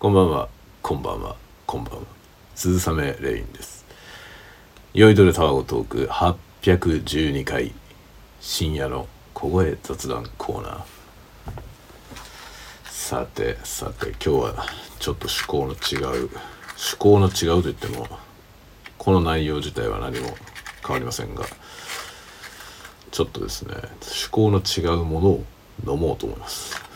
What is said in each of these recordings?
こんばんは、こんばんは、こんばんは。鈴雨レインです。酔いどれタワゴトーク812回深夜の小声雑談コーナー。さてさて今日はちょっと趣向の違う趣向の違うと言ってもこの内容自体は何も変わりませんがちょっとですね趣向の違うものを飲もうと思います。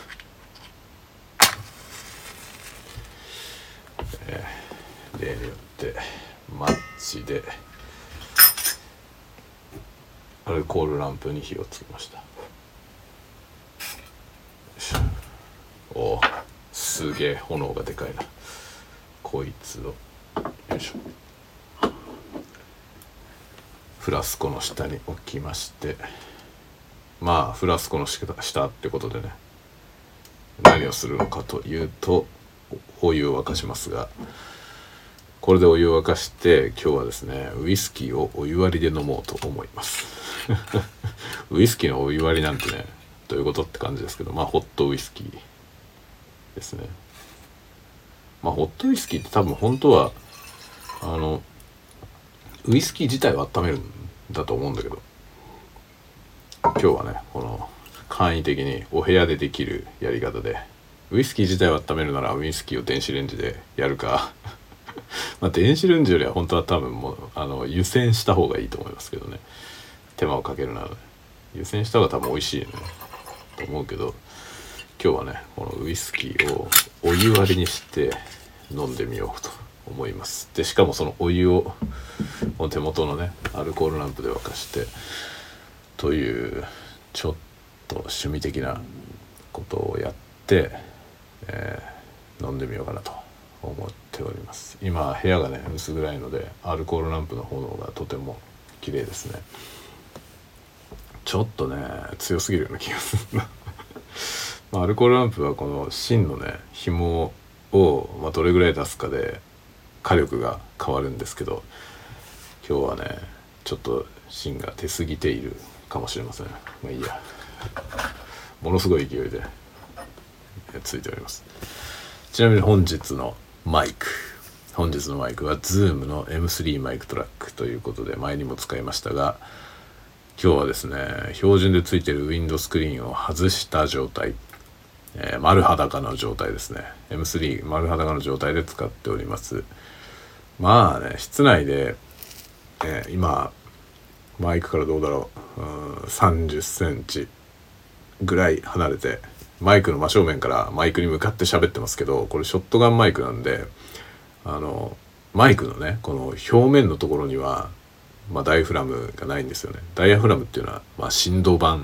例によってマッチでアルコールランプに火をつけました。おすげえ炎がでかいな。こいつをよいしょ。フラスコの下に置きましてまあフラスコの下ってことでね何をするのかというとおお湯を沸かしますがこれでお湯を沸かして今日はですねウイスキーをお湯割りで飲もうと思います。ウイスキーのお湯割りなんてねどういうことって感じですけどまあホットウイスキーですね。まあホットウイスキーって多分本当はあのウイスキー自体を温めるんだと思うんだけど今日はねこの簡易的にお部屋でできるやり方でウイスキー自体を温めるならウイスキーを電子レンジでやるか まあ電子レンジよりは本当は多分もうあの湯煎した方がいいと思いますけどね。手間をかけるならね。湯煎した方が多分美味しいね。と思うけど今日はねこのウイスキーをお湯割りにして飲んでみようと思います。でしかもそのお湯をこの手元のねアルコールランプで沸かしてというちょっと趣味的なことをやって、えー飲んでみようかなと。思っております。今部屋がね薄暗いのでアルコールランプの炎がとても綺麗ですね。ちょっとね強すぎるような気がするな。まあアルコールランプはこの芯のね紐を、まあ、どれぐらい出すかで火力が変わるんですけど今日はねちょっと芯が出過ぎているかもしれません。まあいいや。ものすごい勢いでついております。ちなみに本日のマイク。本日のマイクは Zoom の M3 マイクトラックということで前にも使いましたが今日はですね標準でついてるウィンドスクリーンを外した状態、えー丸裸の状態ですね。M3 丸裸の状態で使っております。まあね室内で、えー今マイクからどうだろう。う3 0センチぐらい離れてマイクの真正面からマイクに向かって喋ってますけどこれショットガンマイクなんであのマイクのねこの表面のところには、まあ、ダイフラムがないんですよね。ダイヤフラムっていうのは、まあ、振動板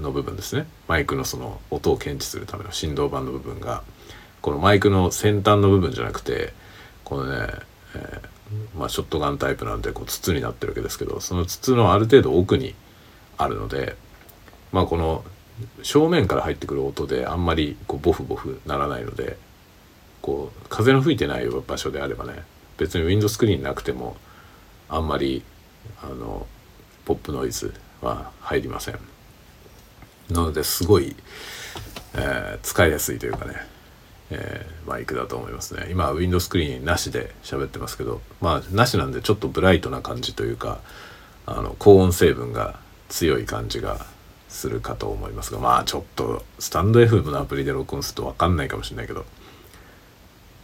の部分ですね。マイクのその音を検知するための振動板の部分がこのマイクの先端の部分じゃなくてこのね、えーまあ、ショットガンタイプなんでこう筒になってるわけですけどその筒のある程度奥にあるのでまあこの正面から入ってくる音であんまりこうボフボフならないのでこう風の吹いてない場所であればね別にウィンドスクリーンなくてもあんまりあのポップノイズは入りません。なのですごい、えー使いやすいというかね、えーマイクだと思いますね。今ウィンドスクリーンなしで喋ってますけどまあなしなんでちょっとブライトな感じというかあの高音成分が強い感じがするかと思いますがまあちょっとスタンド FM のアプリで録音すると分かんないかもしれないけど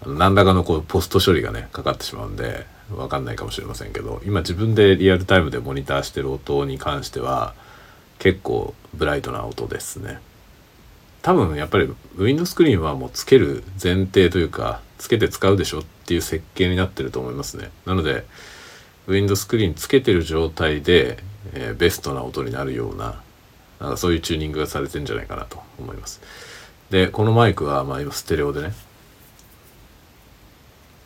何らかのこうポスト処理がねかかってしまうんで分かんないかもしれませんけど今自分でリアルタイムでモニターしてる音に関しては結構ブライトな音ですね。多分やっぱりウィンドスクリーンはもうつける前提というかつけて使うでしょっていう設計になってると思いますね。なのでウィンドスクリーンつけてる状態で、えーベストな音になるようななんかそういうチューニングがされてんじゃないかなと思います。でこのマイクはまあ今ステレオでね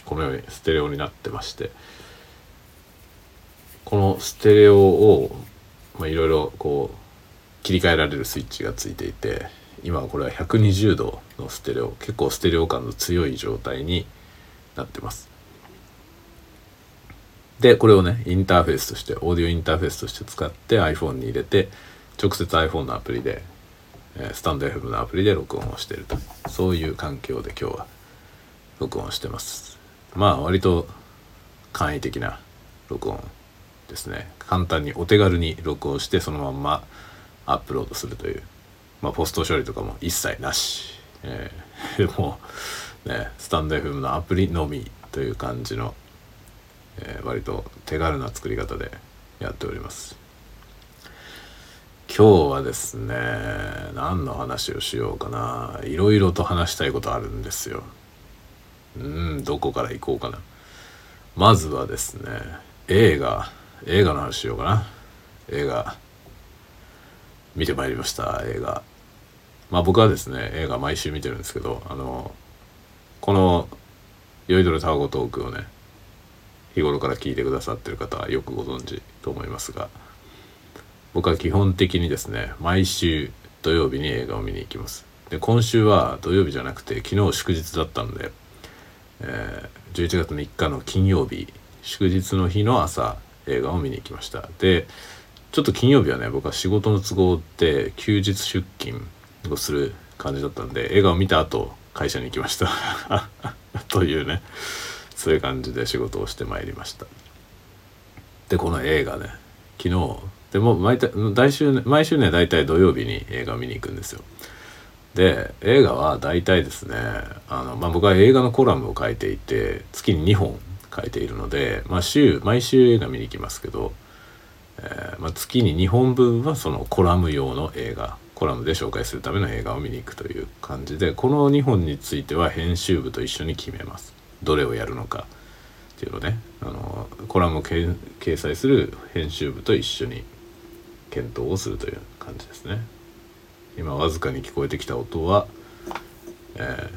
このようにステレオになってましてこのステレオをまあいろいろこう切り替えられるスイッチがついていて今はこれは120度のステレオ結構ステレオ感の強い状態になってます。でこれをねインターフェースとしてオーディオインターフェースとして使って iPhone に入れて直接 iPhone のアプリで、えースタンド FM のアプリで録音をしていると。そういう環境で今日は、録音してます。まあ割と簡易的な録音ですね。簡単にお手軽に録音してそのまんまアップロードするという。まあポスト処理とかも一切なし、えー、もうねスタンド FM のアプリのみという感じの、えー、割と手軽な作り方でやっております。今日はですね何の話をしようかな。いろいろと話したいことあるんですよ。うんどこから行こうかな。まずはですね映画映画の話しようかな。映画。見てまいりました映画。まあ僕はですね映画毎週見てるんですけどあのこの「酔いどれタワゴトーク」をね日頃から聞いてくださってる方はよくご存知と思いますが僕は基本的にですね毎週土曜日に映画を見に行きます。で今週は土曜日じゃなくて昨日祝日だったんでえー、11月3日の金曜日祝日の日の朝映画を見に行きました。でちょっと金曜日はね僕は仕事の都合で休日出勤をする感じだったんで映画を見た後会社に行きました。というねそういう感じで仕事をしてまいりました。でこの映画ね昨日でも毎毎週毎週ね大体土曜日に映画見に行くんですよ。で映画は大体ですねあの、まあ、僕は映画のコラムを書いていて月に2本書いているので、まあ週、毎週映画見に行きますけど、えー、まあ、月に2本分はそのコラム用の映画コラムで紹介するための映画を見に行くという感じでこの2本については編集部と一緒に決めます。どれをやるのかっていうのね。あのコラムを掲載する編集部と一緒に検討をするという感じですね。今わずかに聞こえてきた音は、え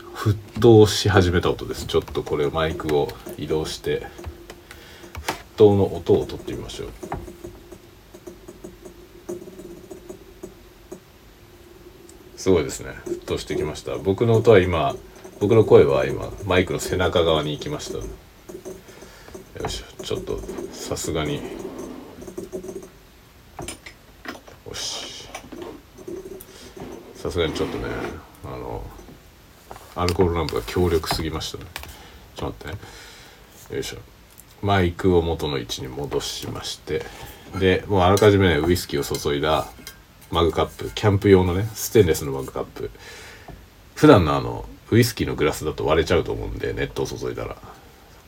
ー、沸騰し始めた音です。ちょっとこれマイクを移動して沸騰の音を取ってみましょう。すごいですね。沸騰してきました。僕の音は今僕の声は今マイクの背中側に行きました。よいしょ。ちょっとさすがにさすがにちょっとねあのアルコールランプが強力すぎましたね。ちょっと待ってね。よいしょ。マイクを元の位置に戻しまして。でもうあらかじめねウイスキーを注いだマグカップキャンプ用のねステンレスのマグカップ。普段のあのウイスキーのグラスだと割れちゃうと思うんで熱湯を注いだら。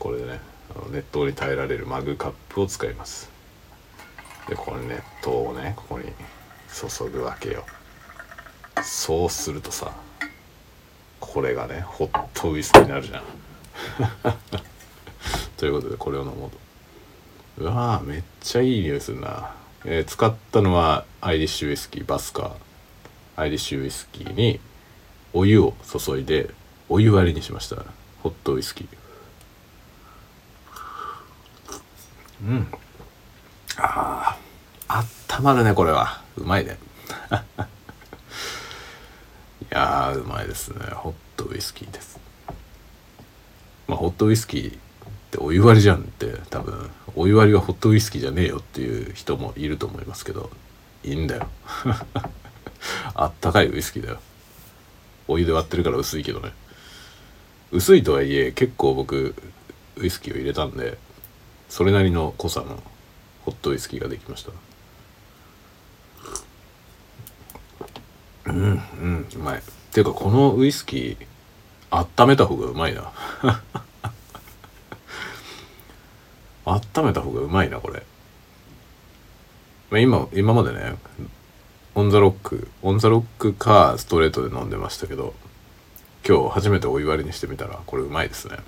これでねあの熱湯に耐えられるマグカップを使います。でこれ熱湯をねここに注ぐわけよ。そうするとさこれがねホットウイスキーになるじゃん。ということでこれを飲もうと。うわーめっちゃいい匂いするな、えー、使ったのはアイリッシュウイスキーバスカー。アイリッシュウイスキーにお湯を注いでお湯割りにしました。ホットウイスキー。うん。ああったまるねこれは。うまいね。やーうまいですね。ホットウイスキーです。まあホットウイスキーってお湯割りじゃんって多分。お湯割りはホットウイスキーじゃねえよっていう人もいると思いますけど。いいんだよ。あったかいウイスキーだよ。お湯で割ってるから薄いけどね。薄いとはいえ結構僕ウイスキーを入れたんでそれなりの濃さのホットウイスキーができました。うんうんうまい。っていうかこのウイスキー温めた方がうまいな。温めた方がうまいなこれ、今今までねオンザロックオンザロックかストレートで飲んでましたけど今日初めてお湯割りにしてみたらこれうまいですね。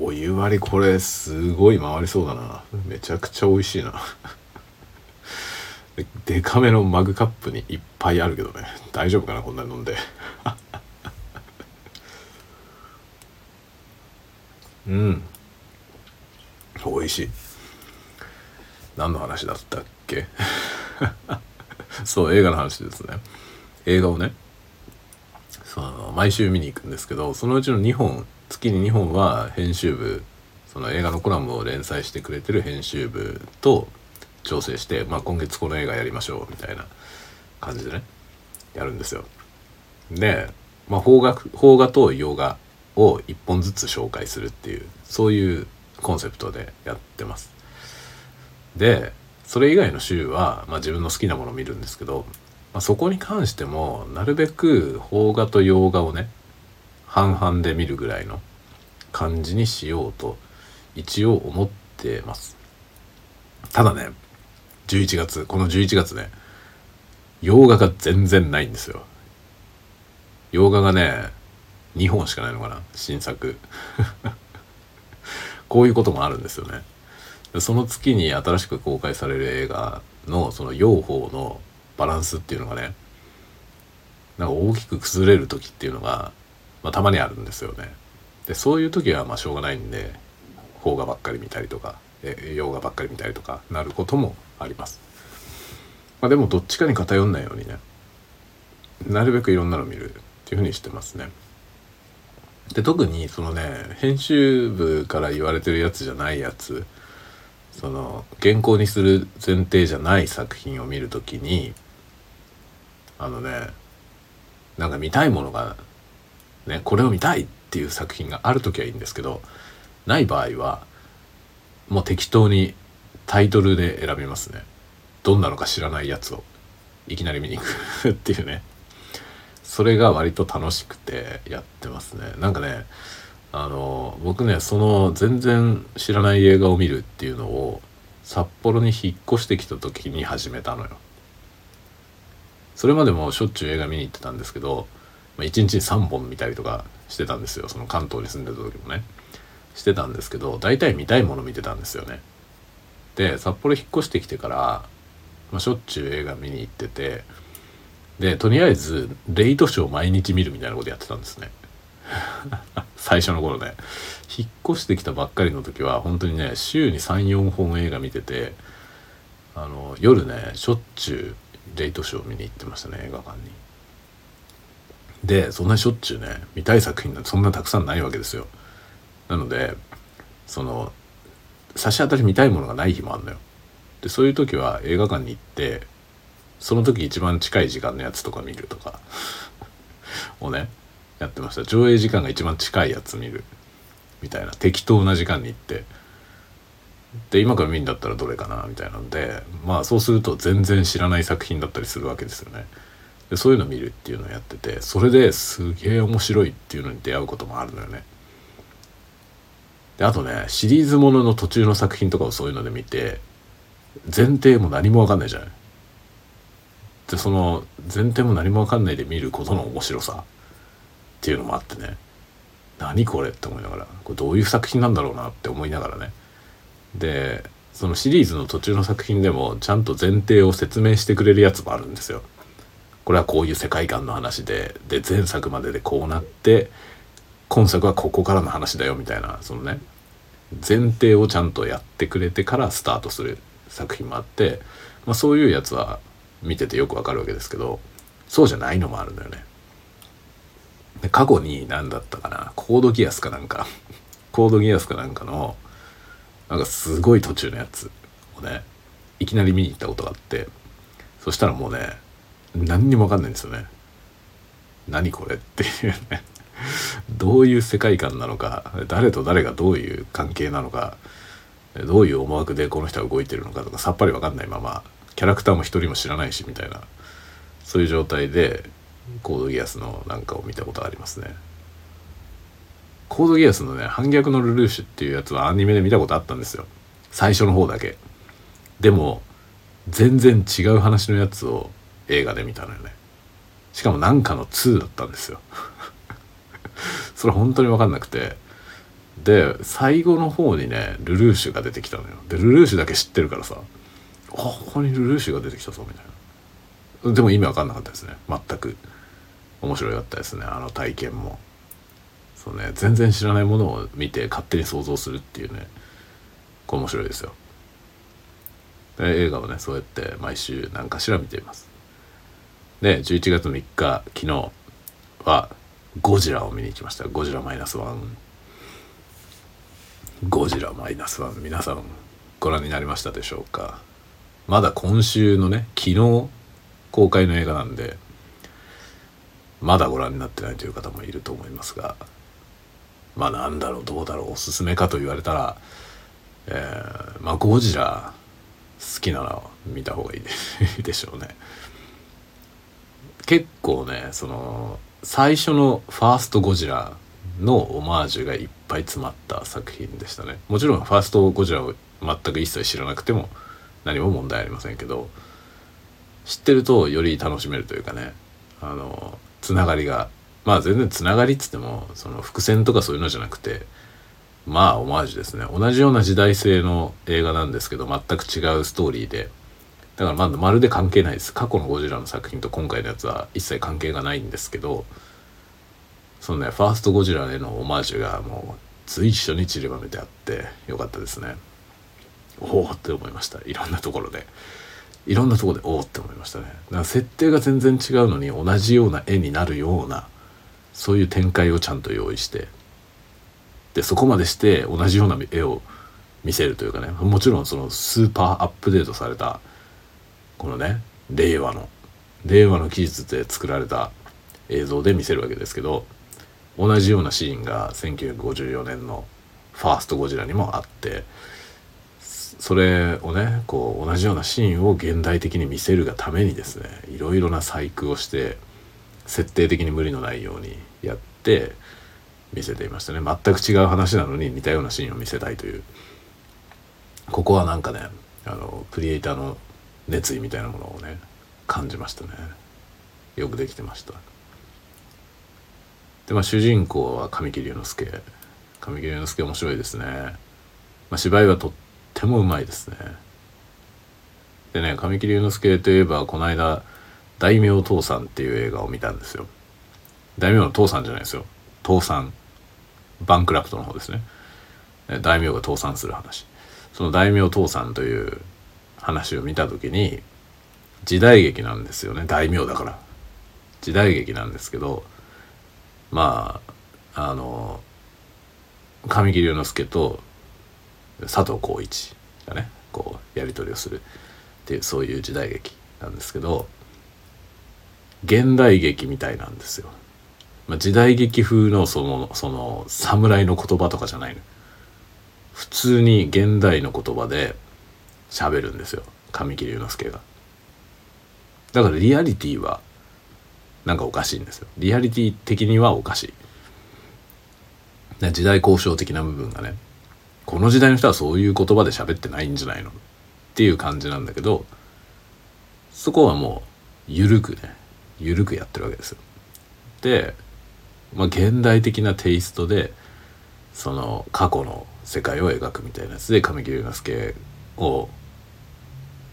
お湯割りこれすごい回りそうだな。めちゃくちゃ美味しいな。デカめのマグカップにいっぱいあるけどね。大丈夫かなこんなに飲んで。うん。美味しい。何の話だったっけ？そう映画の話ですね。映画をね。その毎週見に行くんですけどそのうちの2本月に2本は編集部その映画のコラムを連載してくれてる編集部と調整して、まあ、今月この映画やりましょうみたいな感じでねやるんですよ。でまあ、邦画邦画と洋画を一本ずつ紹介するっていうそういうコンセプトでやってます。でそれ以外の週は、まあ、自分の好きなものを見るんですけど、まあ、そこに関してもなるべく邦画と洋画をね半々で見るぐらいの感じにしようと一応思ってます。ただね11月この11月ね洋画が全然ないんですよ。洋画がね2本しかないのかな新作。こういうこともあるんですよね。その月に新しく公開される映画のその用法のバランスっていうのがねなんか大きく崩れる時っていうのが、まあ、たまにあるんですよね。でそういう時はまあしょうがないんで邦画ばっかり見たりとか洋画ばっかり見たりとかなることもあります、まあ、でもどっちかに偏んないようにね。なるべくいろんなの見るっていうふうにしてますね。で特にそのね編集部から言われてるやつじゃないやつ。その原稿にする前提じゃない作品を見るときにあのねなんか見たいものがねこれを見たいっていう作品がある時はいいんですけどない場合はもう適当にタイトルで選びますね。どんなのか知らないやつを。いきなり見に行く。っていうね。それが割と楽しくてやってますね。なんかねあの僕ねその全然知らない映画を見るっていうのを札幌に引っ越してきた時に始めたのよ。それまでもしょっちゅう映画見に行ってたんですけど、まあ、1日に3本見たりとかしてたんですよ。その関東に住んでた時もね。してたんですけど大体見たいもの見てたんですよね。で札幌引っ越してきてから、まあ、しょっちゅう映画見に行っててでとりあえずレイトショー毎日見るみたいなことやってたんですね 最初の頃ね引っ越してきたばっかりの時は本当にね週に34本映画見ててあの夜ねしょっちゅうレイトショー見に行ってましたね映画館に。でそんなしょっちゅうね見たい作品なんてそんなたくさんないわけですよ。なのでその差し当たり見たいものがない日もあるのよ。でそういう時は映画館に行ってその時一番近い時間のやつとか見るとか をねやってました。上映時間が一番近いやつ見る。みたいな。適当な時間に行って。で今から見るんだったらどれかな？みたいなんで。まあそうすると全然知らない作品だったりするわけですよね。でそういうの見るっていうのをやっててそれですげえ面白いっていうのに出会うこともあるのよね。であとねシリーズものの途中の作品とかをそういうので見て前提も何も分かんないじゃない。でその前提も何も分かんないで見ることの面白さっていうのもあってね。何これって思いながらこれどういう作品なんだろうなって思いながらね。でそのシリーズの途中の作品でもちゃんと前提を説明してくれるやつもあるんですよ。これはこういう世界観の話でで前作まででこうなって今作はここからの話だよみたいなそのね前提をちゃんとやってくれてからスタートする作品もあって、まあ、そういうやつは見ててよくわかるわけですけどそうじゃないのもあるんだよね。で過去に何だったかなコードギアスかなんか コードギアスかなんかのなんかすごい途中のやつをねいきなり見に行ったことがあってそしたらもうね何にも分かんないんですよね何これっていうねどういう世界観なのか誰と誰がどういう関係なのかどういう思惑でこの人は動いてるのかとかさっぱり分かんないままキャラクターも一人も知らないしみたいなそういう状態でコードギアスのなんかを見たことありますね。コードギアスのね反逆のルルーシュっていうやつはアニメで見たことあったんですよ。最初の方だけ。でも全然違う話のやつを映画で見たのよね。しかもなんかの2だったんですよ。それ本当に分かんなくて。で最後の方にねルルーシュが出てきたのよ。でルルーシュだけ知ってるからさ。あここにルルーシュが出てきたぞみたいな。でも意味分かんなかったですね。全く。面白かったですね。あの体験も。そうね。全然知らないものを見て勝手に想像するっていうね。これ面白いですよ。で映画はねそうやって毎週何かしら見ています。で11月3日昨日はゴジラを見に行きました。ゴジラマイナスワン。ゴジラマイナスワン。皆さんご覧になりましたでしょうか？まだ今週のね昨日公開の映画なんでまだご覧になってないという方もいると思いますがまあなんだろうどうだろうおすすめかと言われたら、えー、まあゴジラ好きなら見た方がいいでしょうね。結構ねその最初のファーストゴジラのオマージュがいっぱい詰まった作品でしたね。もちろんファーストゴジラを全く一切知らなくても何も問題ありませんけど知ってるとより楽しめるというかねあのつながりがまあ全然つながりっつってもその伏線とかそういうのじゃなくてまあオマージュですね。同じような時代性の映画なんですけど全く違うストーリーでだからままるで関係ないです。過去のゴジラの作品と今回のやつは一切関係がないんですけどそのねファーストゴジラへのオマージュがもう随所に散りばめてあってよかったですね。おおって思いました。いろんなところで。いろんなとこでおおって思いましたね。だから設定が全然違うのに同じような絵になるようなそういう展開をちゃんと用意してでそこまでして同じような絵を見せるというかね。もちろんそのスーパーアップデートされたこのね令和の令和の技術で作られた映像で見せるわけですけど同じようなシーンが1954年のファーストゴジラにもあってそれをねこう同じようなシーンを現代的に見せるがためにですねいろいろな細工をして設定的に無理のないようにやって見せていましたね。全く違う話なのに似たようなシーンを見せたいという。ここはなんかねあのクリエイターの熱意みたいなものをね感じましたね。よくできてました。でまあ主人公は神木隆之介。神木隆之介面白いですね、まあ、芝居はとってもうまいですね。でね神木隆之介といえばこの間「大名父さん」っていう映画を見たんですよ。大名の父さんじゃないですよ。倒産。バンクラプトの方ですね。大名が倒産する話。その大名倒産という話を見た時に時代劇なんですよね大名だから時代劇なんですけどまああの神木隆之介と佐藤浩市がねこうやり取りをするっていうそういう時代劇なんですけど現代劇みたいなんですよ。まあ、時代劇風のそのその侍の言葉とかじゃないの。普通に現代の言葉で喋るんですよ神木隆之介が。だからリアリティはなんかおかしいんですよ。リアリティ的にはおかしい。時代交渉的な部分がねこの時代の人はそういう言葉で喋ってないんじゃないの？っていう感じなんだけどそこはもう緩くね緩くやってるわけですよ。で、まあ、現代的なテイストでその過去の世界を描くみたいなやつで神木隆之介を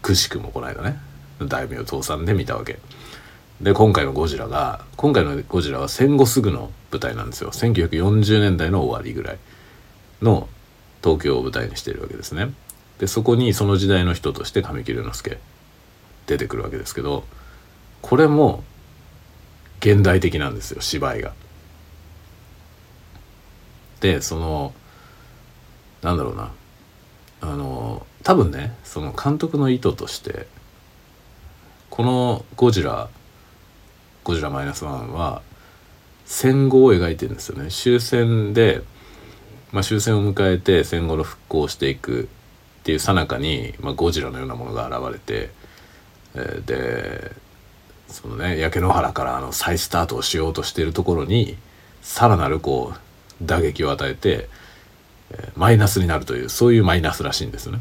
くしくもこの間ね。大名倒産で見たわけ。で今回のゴジラが今回のゴジラは戦後すぐの舞台なんですよ。1940年代の終わりぐらいの東京を舞台にしているわけですね。でそこにその時代の人として神木隆之介出てくるわけですけどこれも現代的なんですよ芝居が。でそのなんだろうな。あの多分ねその監督の意図としてこの「ゴジラ」「ゴジラマイナスワンは戦後を描いてるんですよね終戦で、まあ、終戦を迎えて戦後の復興をしていくっていうさなかに、まあ、ゴジラのようなものが現れて、え、でそのね焼け野原からあの再スタートをしようとしているところにさらなるこう打撃を与えて、え、マイナスになるというそういうマイナスらしいんですよね。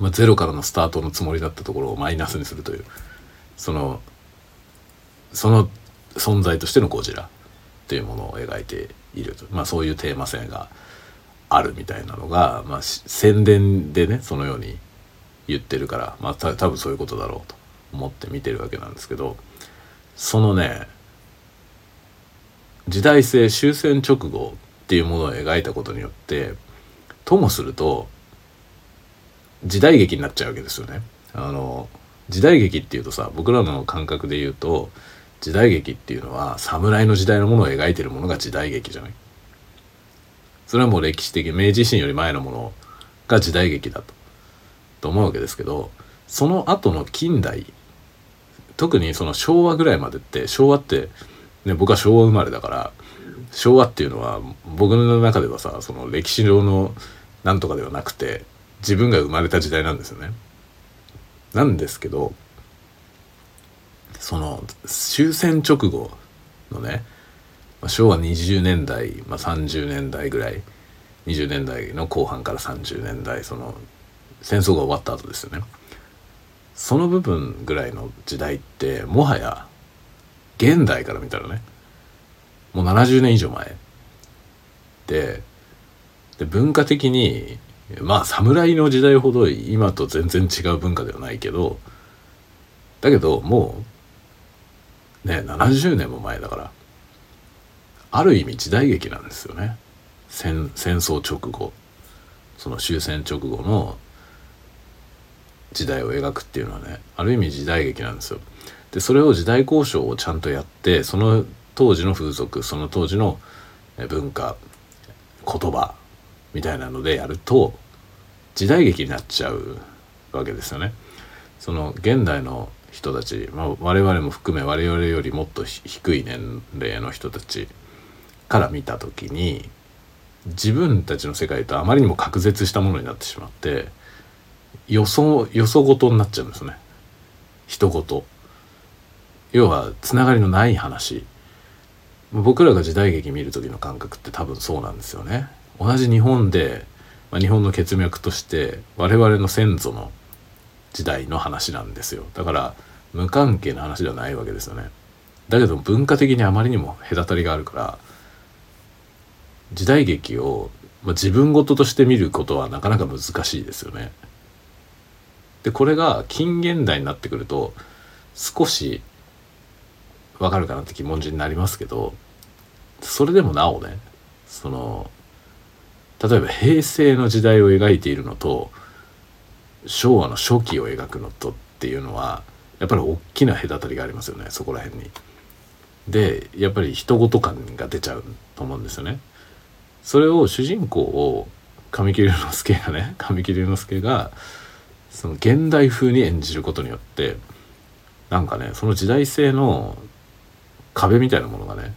まあ、ゼロからのスタートのつもりだったところをマイナスにするという。そのその存在としてのゴジラというものを描いていると、まあ、そういうテーマ性があるみたいなのが、まあ、宣伝でねそのように言ってるから、まあ、た多分そういうことだろうと思って見てるわけなんですけどそのね時代性終戦直後っていうものを描いたことによってともすると時代劇になっちゃうわけですよね。あの時代劇っていうとさ僕らの感覚で言うと時代劇っていうのは侍の時代のものを描いてるものが時代劇じゃない？それはもう歴史的明治維新より前のものが時代劇だとと思うわけですけどその後の近代特にその昭和ぐらいまでって昭和ってね僕は昭和生まれだから昭和っていうのは僕の中ではさその歴史上のなんとかではなくて自分が生まれた時代なんですよね。なんですけどその終戦直後のね昭和20年代、まあ、30年代ぐらい20年代の後半から30年代その戦争が終わった後ですよねその部分ぐらいの時代ってもはや現代から見たらねもう70年以上前でで文化的にまあ侍の時代ほど今と全然違う文化ではないけどだけどもうね70年も前だからある意味時代劇なんですよね戦戦争直後その終戦直後の時代を描くっていうのはねある意味時代劇なんですよ。でそれを時代交渉をちゃんとやってその当時の風俗その当時の文化言葉みたいなのでやると時代劇になっちゃうわけですよね。その現代の人たち、まあ、我々も含め我々よりもっと低い年齢の人たちから見た時に自分たちの世界とあまりにも隔絶したものになってしまって予想予想事になっちゃうんですね。一言要はつながりのない話。僕らが時代劇見る時の感覚って多分そうなんですよね。同じ日本で、まあ、日本の血脈として我々の先祖の時代の話なんですよだから無関係な話ではないわけですよねだけど文化的にあまりにも隔たりがあるから時代劇を、まあ、自分事として見ることはなかなか難しいですよね。でこれが近現代になってくると少しわかるかなって気持ちになりますけどそれでもなおねその例えば平成の時代を描いているのと昭和の初期を描くのとっていうのはやっぱり大きな隔たりがありますよねそこら辺に。でやっぱり人事感が出ちゃうと思うんですよね。それを主人公を神木隆之介がね 神木隆之介がその現代風に演じることによってなんかねその時代性の壁みたいなものがね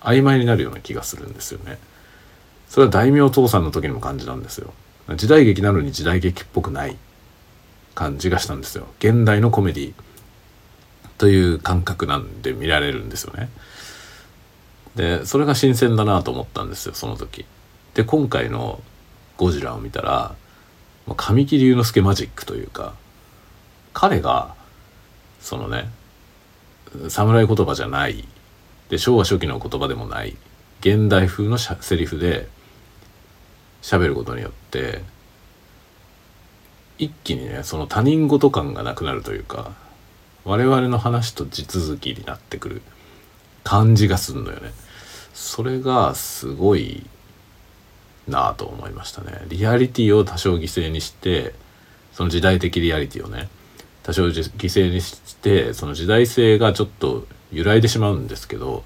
曖昧になるような気がするんですよね。それは大名父さんの時にも感じたんですよ。時代劇なのに時代劇っぽくない感じがしたんですよ。現代のコメディという感覚なんで見られるんですよね。でそれが新鮮だなと思ったんですよその時。で今回の「ゴジラ」を見たら神木隆之介マジックというか彼がそのね侍言葉じゃないで昭和初期の言葉でもない現代風のセリフで喋ることによって一気にねその他人事感がなくなるというか我々の話と地続きになってくる感じがすんのよね。それがすごいなあと思いましたねリアリティを多少犠牲にしてその時代的リアリティをね多少犠牲にしてその時代性がちょっと揺らいでしまうんですけど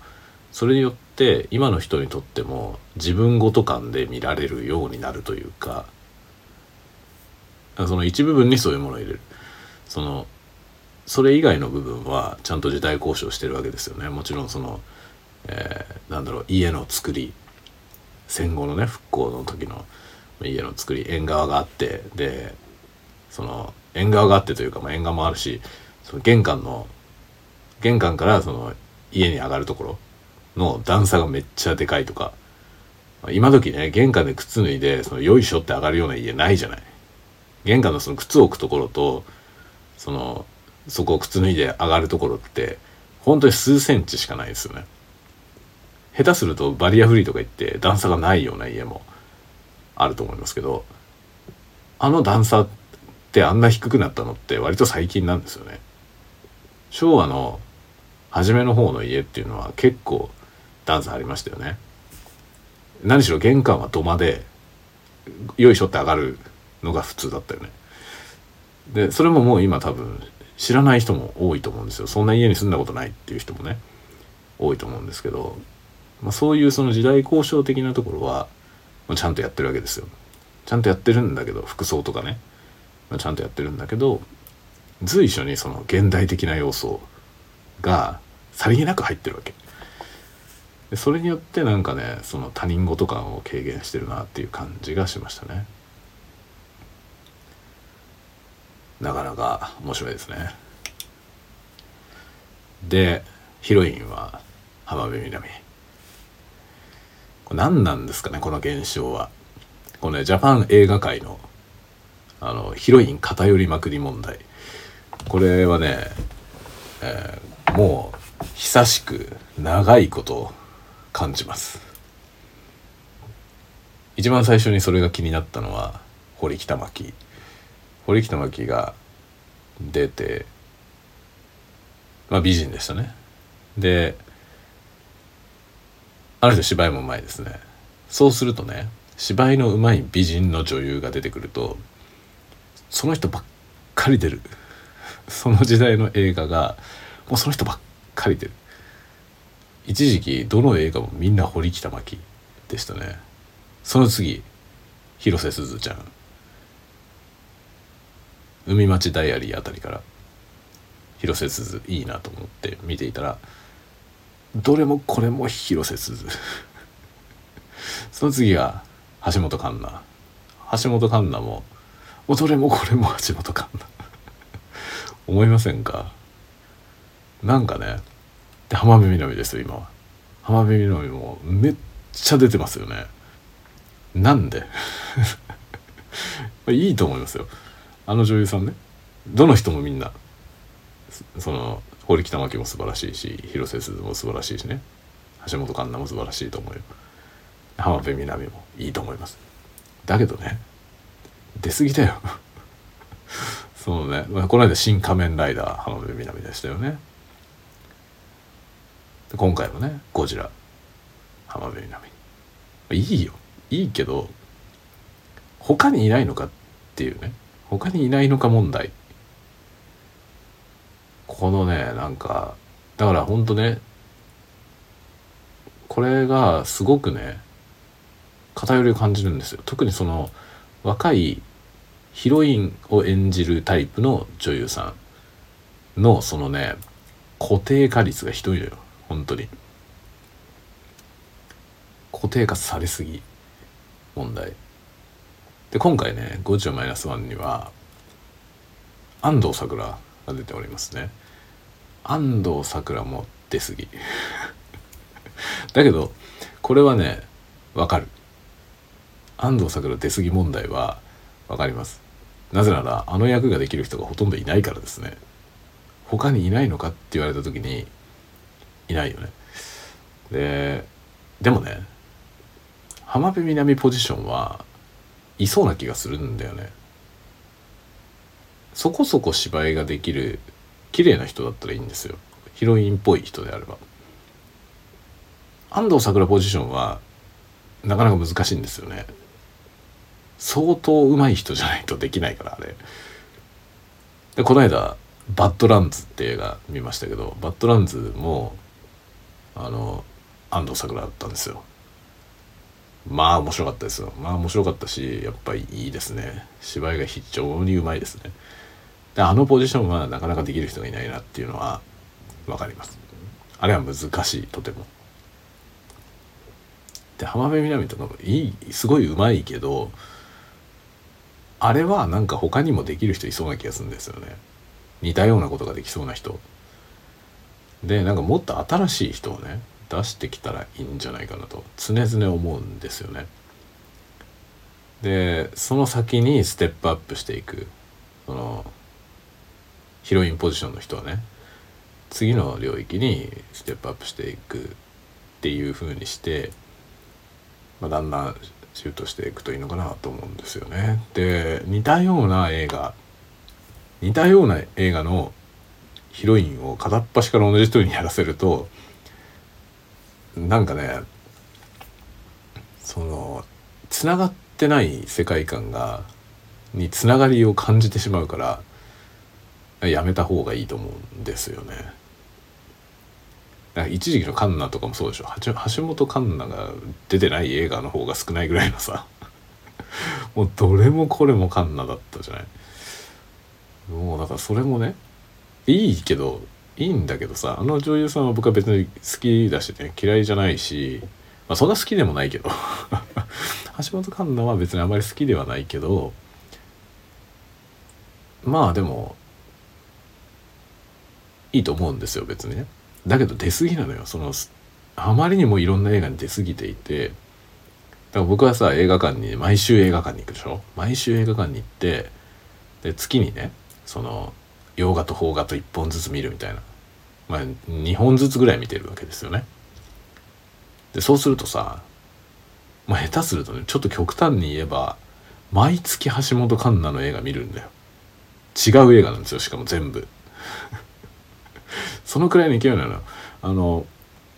それによって今の人にとっても自分ごと感で見られるようになるというかその一部分にそういうものを入れる。そのそれ以外の部分はちゃんと時代交渉してるわけですよね。もちろんそのえー、なんだろう家の作り戦後のね復興の時の家の作り縁側があってでその縁側があってというか、まあ、縁側もあるしその玄関の玄関からその家に上がるところの段差がめっちゃでかいとか。今時ね玄関で靴脱いでそのよいしょって上がるような家ないじゃない。玄関のその靴を置くところとそのそこを靴脱いで上がるところって本当に数センチしかないですよね。下手するとバリアフリーとか言って段差がないような家もあると思いますけどあの段差ってあんな低くなったのって割と最近なんですよね。昭和の初めの方の家っていうのは結構段差ありましたよね。何しろ玄関は土間でよいしょって上がるのが普通だったよね。でそれももう今多分知らない人も多いと思うんですよ。そんな家に住んだことないっていう人もね多いと思うんですけどまあ、そういうその時代交渉的なところは、ま、ちゃんとやってるわけですよ。ちゃんとやってるんだけど服装とかね、まあ、ちゃんとやってるんだけど随所にその現代的な要素がさりげなく入ってるわけでそれによってなんかねその他人事感を軽減してるなっていう感じがしましたね。なかなか面白いですね。でヒロインは浜辺美波。これ何なんですかねこの現象は。このねジャパン映画界のあのヒロイン偏りまくり問題。これはね、えー、もう久しく長いこと感じます。一番最初にそれが気になったのは堀北真希。堀北真希が出てまあ美人でしたね。である種芝居もうまいですね。そうするとね芝居のうまい美人の女優が出てくるとその人ばっかり出る。その時代の映画がもうその人ばっかり出る。一時期どの映画もみんな堀北真希でしたね。その次広瀬すずちゃん。海町ダイアリーあたりから広瀬すずいいなと思って見ていたらどれもこれも広瀬すず。その次が橋本環奈。橋本環奈ももうどれもこれも橋本環奈。思いませんか？なんかねで浜辺美波ですよ今は。浜辺美波もめっちゃ出てますよね。なんで？いいと思いますよ。あの女優さんね。どの人もみんなその堀北真希も素晴らしいし広瀬すずも素晴らしいしね。橋本環奈も素晴らしいと思うよ。浜辺美波もいいと思います。だけどね出過ぎだよ。そのね、この間「新仮面ライダー」浜辺美波でしたよね。今回もね「ゴジラ」浜辺美波。いいよ。いいけど他にいないのかっていうね。他にいないのか問題。このねなんかだからほんとねこれがすごくね偏りを感じるんですよ。特にその若いヒロインを演じるタイプの女優さんのそのね固定化率がひどいのよ。本当に。固定化されすぎ問題。で今回ね「ゴジラマイナスワンには安藤サクラが出ておりますね。安藤サクラも出過ぎ。だけどこれはねわかる。安藤サクラ出過ぎ問題はわかります。なぜならあの役ができる人がほとんどいないからですね。他にいないのかって言われた時にいないよね。ででもね浜辺美波ポジションはいそうな気がするんだよね。そこそこ芝居ができる綺麗な人だったらいいんですよ。ヒロインっぽい人であれば。安藤サクラポジションはなかなか難しいんですよね。相当上手い人じゃないとできないからあれ。でこの間「バッドランズ」って映画見ましたけどバッドランズもあの安藤サクラだったんですよ。まあ面白かったですよ。まあ面白かったしやっぱりいいですね。芝居が非常にうまいですね。であのポジションはなかなかできる人がいないなっていうのは分かります。あれは難しいとても。で浜辺美波とかもいいすごいうまいけどあれはなんか他にもできる人いそうな気がするんですよね。似たようなことができそうな人。でなんかもっと新しい人をね出してきたらいいんじゃないかなと常々思うんですよねでその先にステップアップしていくそのヒロインポジションの人はね次の領域にステップアップしていくっていう風にして、まあ、だんだんシュートしていくといいのかなと思うんですよね。で似たような映画似たような映画のヒロインを片っ端から同じ人にやらせるとなんかねそのつながってない世界観がにつながりを感じてしまうからやめた方がいいと思うんですよね。一時期のカンナとかもそうでしょ。橋本環奈が出てない映画の方が少ないぐらいのさ。もうどれもこれもカンナだったじゃない。もうだからそれもねいいけどいいんだけどさあの女優さんは僕は別に好きだしね嫌いじゃないし、まあ、そんな好きでもないけど 橋本環奈は別にあまり好きではないけどまあでもいいと思うんですよ別にね。だけど出過ぎなのよ。そのあまりにもいろんな映画に出過ぎていてだから僕はさ映画館に毎週映画館に行くでしょ？毎週映画館に行ってで月にねその洋画と邦画と1本ずつ見るみたいな。まあ2本ずつぐらい見てるわけですよね。でそうするとさまあ下手するとねちょっと極端に言えば毎月橋本環奈の映画見るんだよ。違う映画なんですよしかも全部。そのくらいの勢いなのあの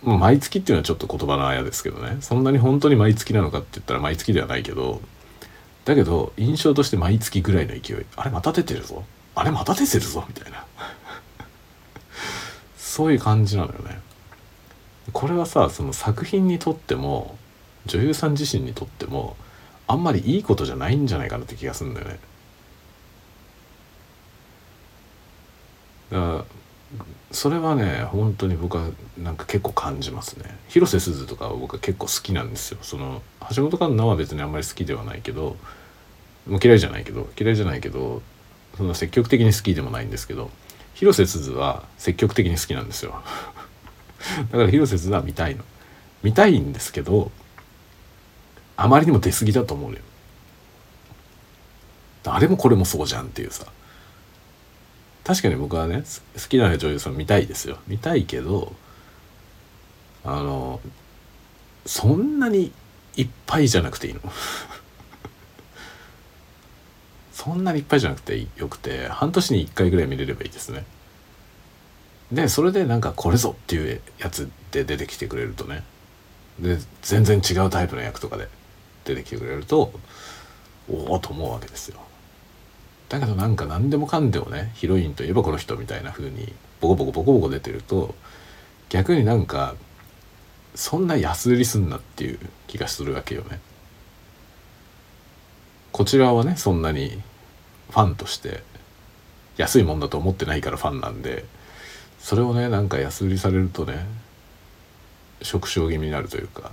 毎月っていうのはちょっと言葉のあやですけどね。そんなに本当に毎月なのかって言ったら毎月ではないけどだけど印象として毎月ぐらいの勢い。あれまた出てるぞ。あれまた出てるぞみたいな。そういう感じなのよね。これはさその作品にとっても女優さん自身にとってもあんまりいいことじゃないんじゃないかなって気がするんだよね。だからそれはね本当に僕はなんか結構感じますね。広瀬すずとかは僕は結構好きなんですよ。その橋本環奈は別にあんまり好きではないけどもう嫌いじゃないけど嫌いじゃないけどそんな積極的に好きでもないんですけど広瀬すずは積極的に好きなんですよ。だから広瀬すずは見たいの。見たいんですけどあまりにも出過ぎだと思うのよ。あれもこれもそうじゃんっていうさ。確かに僕はね好きな女優さん見たいですよ。見たいけどあのそんなにいっぱいじゃなくていいの。そんなにいっぱいじゃなくてよくて半年に1回ぐらい見れればいいですね。でそれでなんかこれぞっていうやつで出てきてくれるとね。で全然違うタイプの役とかで出てきてくれるとおおと思うわけですよ。だけどなんか何でもかんでもねヒロインといえばこの人みたいな風にボコボコボコボコ出てると逆になんかそんな安売りすんなっていう気がするわけよね。こちらはねそんなにファンとして安いもんだと思ってないからファンなんでそれをねなんか安売りされるとね食傷気味になるというか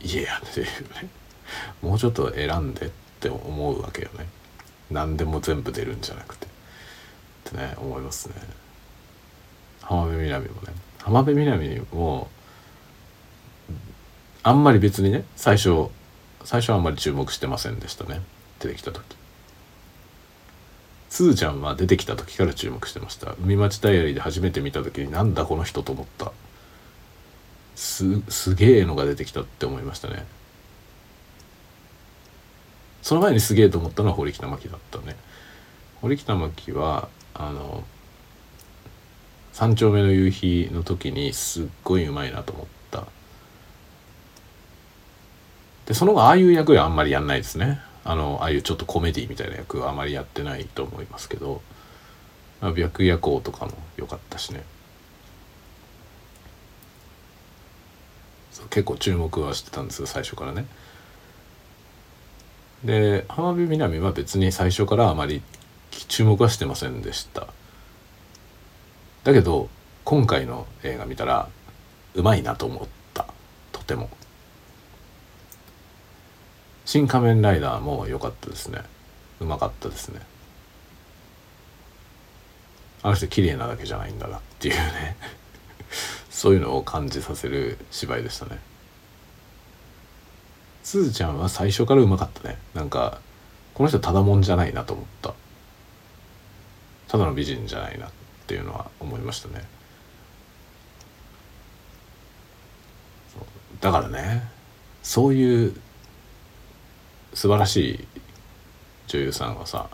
いやっていうねもうちょっと選んでって思うわけよね。何でも全部出るんじゃなくて。ってね思いますね。浜辺美波もね浜辺美波もあんまり別にね最初最初はあんまり注目してませんでしたね。出てきた時。すずちゃんは出てきた時から注目してました。海町ダイアリーで初めて見た時になんだこの人と思った。すすげえのが出てきたって思いましたね。その前にすげえと思ったのは堀北真希だったね。堀北真希はあの「三丁目の夕日」の時にすっごいうまいなと思った。でその後ああいう役はあんまりやんないですね。あのああいうちょっとコメディみたいな役はあまりやってないと思いますけど「白夜行」とかも良かったしね。結構注目はしてたんですよ最初からね。で浜辺美波は別に最初からあまり注目はしてませんでした。だけど今回の映画見たらうまいなと思った。とても「新仮面ライダー」も良かったですね。うまかったですね。あの人綺麗なだけじゃないんだなっていうね。そういうのを感じさせる芝居でしたね。すずちゃんは最初からうまかったね。なんかこの人ただもんじゃないなと思った。ただの美人じゃないなっていうのは思いましたね。だからねそういう素晴らしい女優さんはさ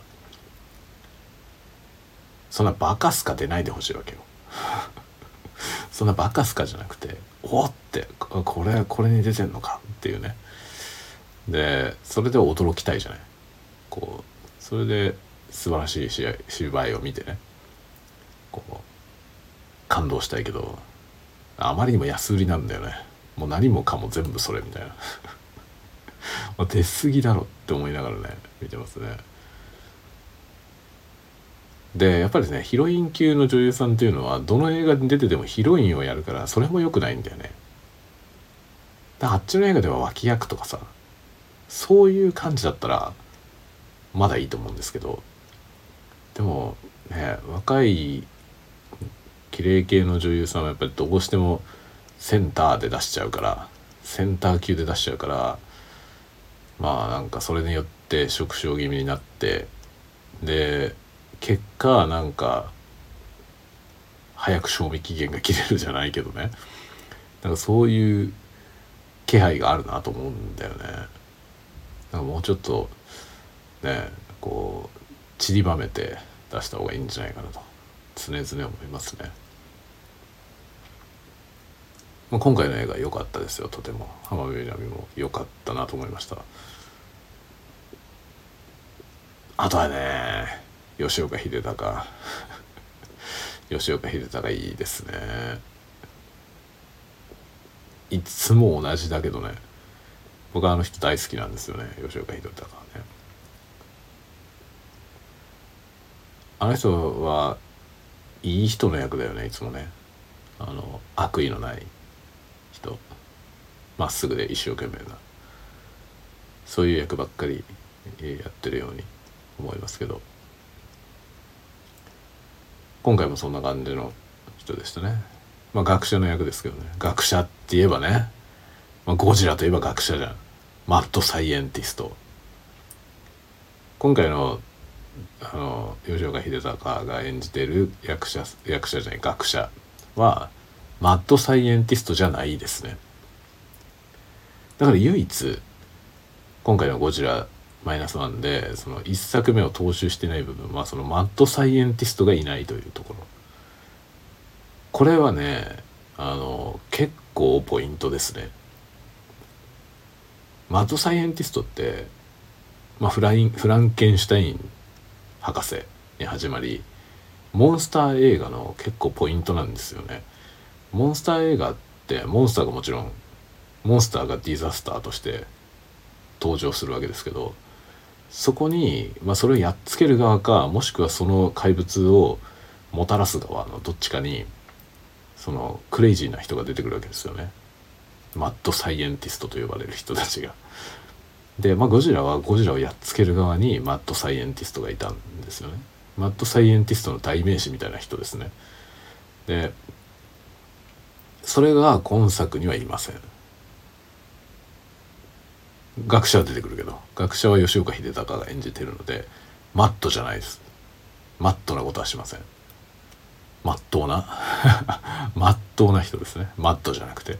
そんなバカすか出ないでほしいわけよ。そんなバカすかじゃなくておってこれこれに出てんのか？っていうね。でそれで驚きたいじゃない？こうそれで素晴らしい試合芝居を見てね。こう感動したいけどあまりにも安売りなんだよね。もう何もかも全部それみたいな。ま出過ぎだろって思いながらね見てますね。でやっぱりですねヒロイン級の女優さんっていうのはどの映画に出ててもヒロインをやるからそれも良くないんだよね。だあっちの映画では脇役とかさそういう感じだったらまだいいと思うんですけど。でもね若い綺麗系の女優さんはやっぱりどうしてもセンターで出しちゃうからセンター級で出しちゃうからまあなんかそれによって縮小気味になってで結果なんか早く賞味期限が切れるじゃないけどね。なんかそういう気配があるなと思うんだよね。なんかもうちょっとねこう散りばめて出した方がいいんじゃないかなと。常々思いますね。まあ、今回の映画良かったですよ。とても。浜辺美波も良かったなと思いました。あとはね吉岡秀隆。吉岡秀隆いいですね。いつも同じだけどね。僕はあの人大好きなんですよね吉岡秀隆はね。あの人はいい人の役だよねいつもね。あの悪意のない人。まっすぐで一生懸命な。そういう役ばっかりやってるように。思いますけど。今回もそんな感じの人でしたね。まあ学者の役ですけどね。学者って言えばね、まあ、ゴジラといえば学者じゃん。マッドサイエンティスト。今回のあの吉岡秀隆が演じてる役者役者じゃない学者はマッドサイエンティストじゃないですね。だから唯一今回の「ゴジラマイナスワンでその1作目を踏襲してない部分はそのマッドサイエンティストがいないというところ。これはねあの結構ポイントですね。マッドサイエンティストって、まあ、フラインフランケンシュタイン博士に始まりモンスター映画の結構ポイントなんですよね。モンスター映画ってモンスターがもちろんモンスターがディザスターとして登場するわけですけどそこに、まあ、それをやっつける側かもしくはその怪物をもたらす側のどっちかにそのクレイジーな人が出てくるわけですよねマッドサイエンティストと呼ばれる人たちが。で、まあ、ゴジラはゴジラをやっつける側にマッドサイエンティストがいたんですよね。マッドサイエンティストの代名詞みたいな人ですね。でそれが今作にはいません。学者は出てくるけど学者は吉岡秀隆が演じてるのでマットじゃないです。マットなことはしません。まっとうな。まっとうな人ですね。マットじゃなくて。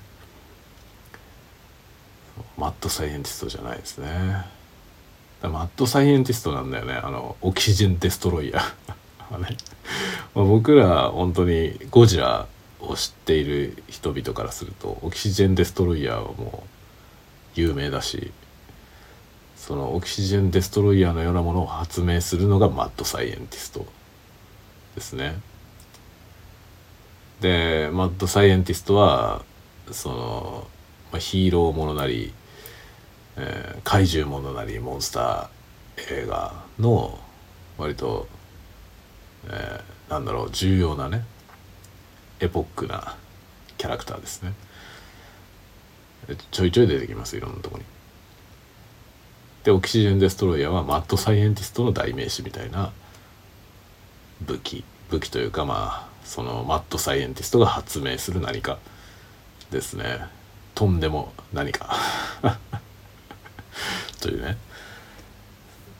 マッドサイエンティストじゃないですね。マッドサイエンティストなんだよね。あのオキシジェンデストロイヤー。ね、僕ら本当にゴジラを知っている人々からするとオキシジェンデストロイヤーはもう有名だしそのオキシジェンデストロイヤーのようなものを発明するのがマッドサイエンティストですね。でマッドサイエンティストはその、まあ、ヒーローものなり、えー、怪獣ものなりモンスター映画の割と、えー、なんだろう重要なねエポックなキャラクターですねちょいちょい出てきますいろんなとこに。でオキシジェン・デストロイヤーはマッドサイエンティストの代名詞みたいな武器。武器というかまあそのマッドサイエンティストが発明する何か。ですね。とんでも何か。というね。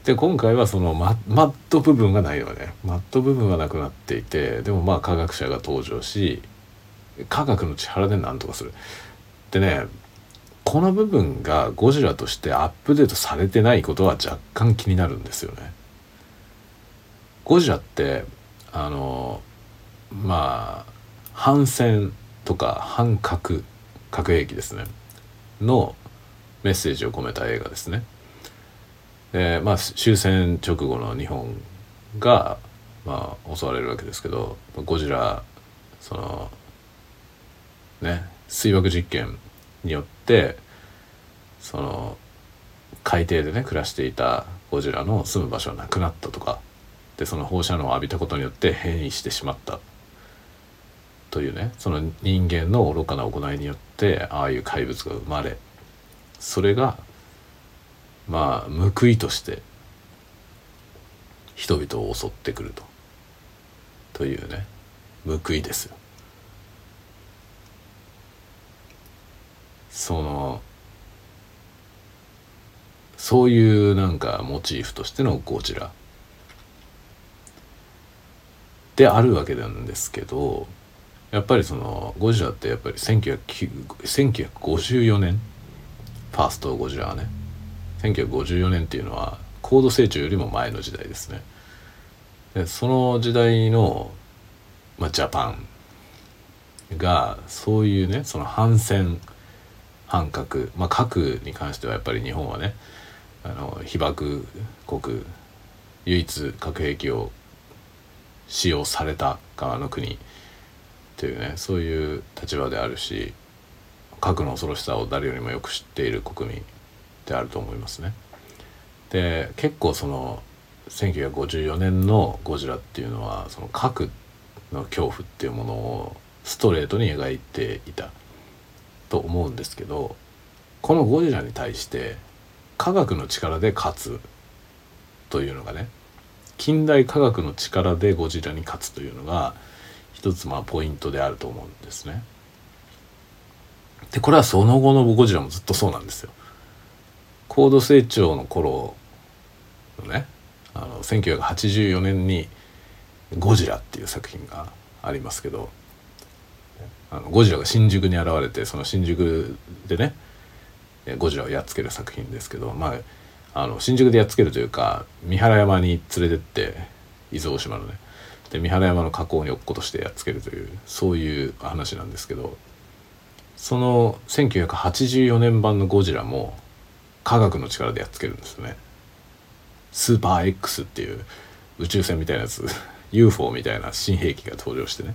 で今回はそのママッド部分がないのね。マッド部分はなくなっていてでもまあ科学者が登場し科学の力で何とかする。でねこの部分がゴジラとしてアップデートされてないことは若干気になるんですよね。ゴジラってあのまあ反戦とか反核核兵器ですねのメッセージを込めた映画ですね。でまあ終戦直後の日本が、まあ、襲われるわけですけどゴジラそのね水爆実験によってその海底でね暮らしていたゴジラの住む場所はなくなったとかでその放射能を浴びたことによって変異してしまったというねその人間の愚かな行いによってああいう怪物が生まれそれがまあ報いとして人々を襲ってくるとというね報いですよ。そのそういうなんかモチーフとしてのゴジラ。であるわけなんですけどやっぱりそのゴジラってやっぱり1954年ファーストゴジラはね1954年っていうのは高度成長よりも前の時代ですね。でその時代の、まあ、ジャパンがそういうねその反戦反核まあ核に関してはやっぱり日本はねあの被爆国唯一核兵器を使用された側の国というねそういう立場であるし核の恐ろしさを誰よりもよく知っている国民であると思いますね。で結構その1954年のゴジラっていうのはその核の恐怖っていうものをストレートに描いていたと思うんですけどこのゴジラに対して科学の力で勝つというのがね近代科学の力でゴジラに勝つというのが一つまあポイントであると思うんですね。でこれはその後のゴジラもずっとそうなんですよ。高度成長の頃のねあの1984年に「ゴジラ」っていう作品がありますけどあのゴジラが新宿に現れてその新宿でねゴジラをやっつける作品ですけどまああの新宿でやっつけるというか三原山に連れてって伊豆大島のねで三原山の河口に落っことしてやっつけるというそういう話なんですけどその1984年版のゴジラも科学の力でやっつけるんですよね。スーパー X っていう宇宙船みたいなやつ UFO みたいな新兵器が登場してね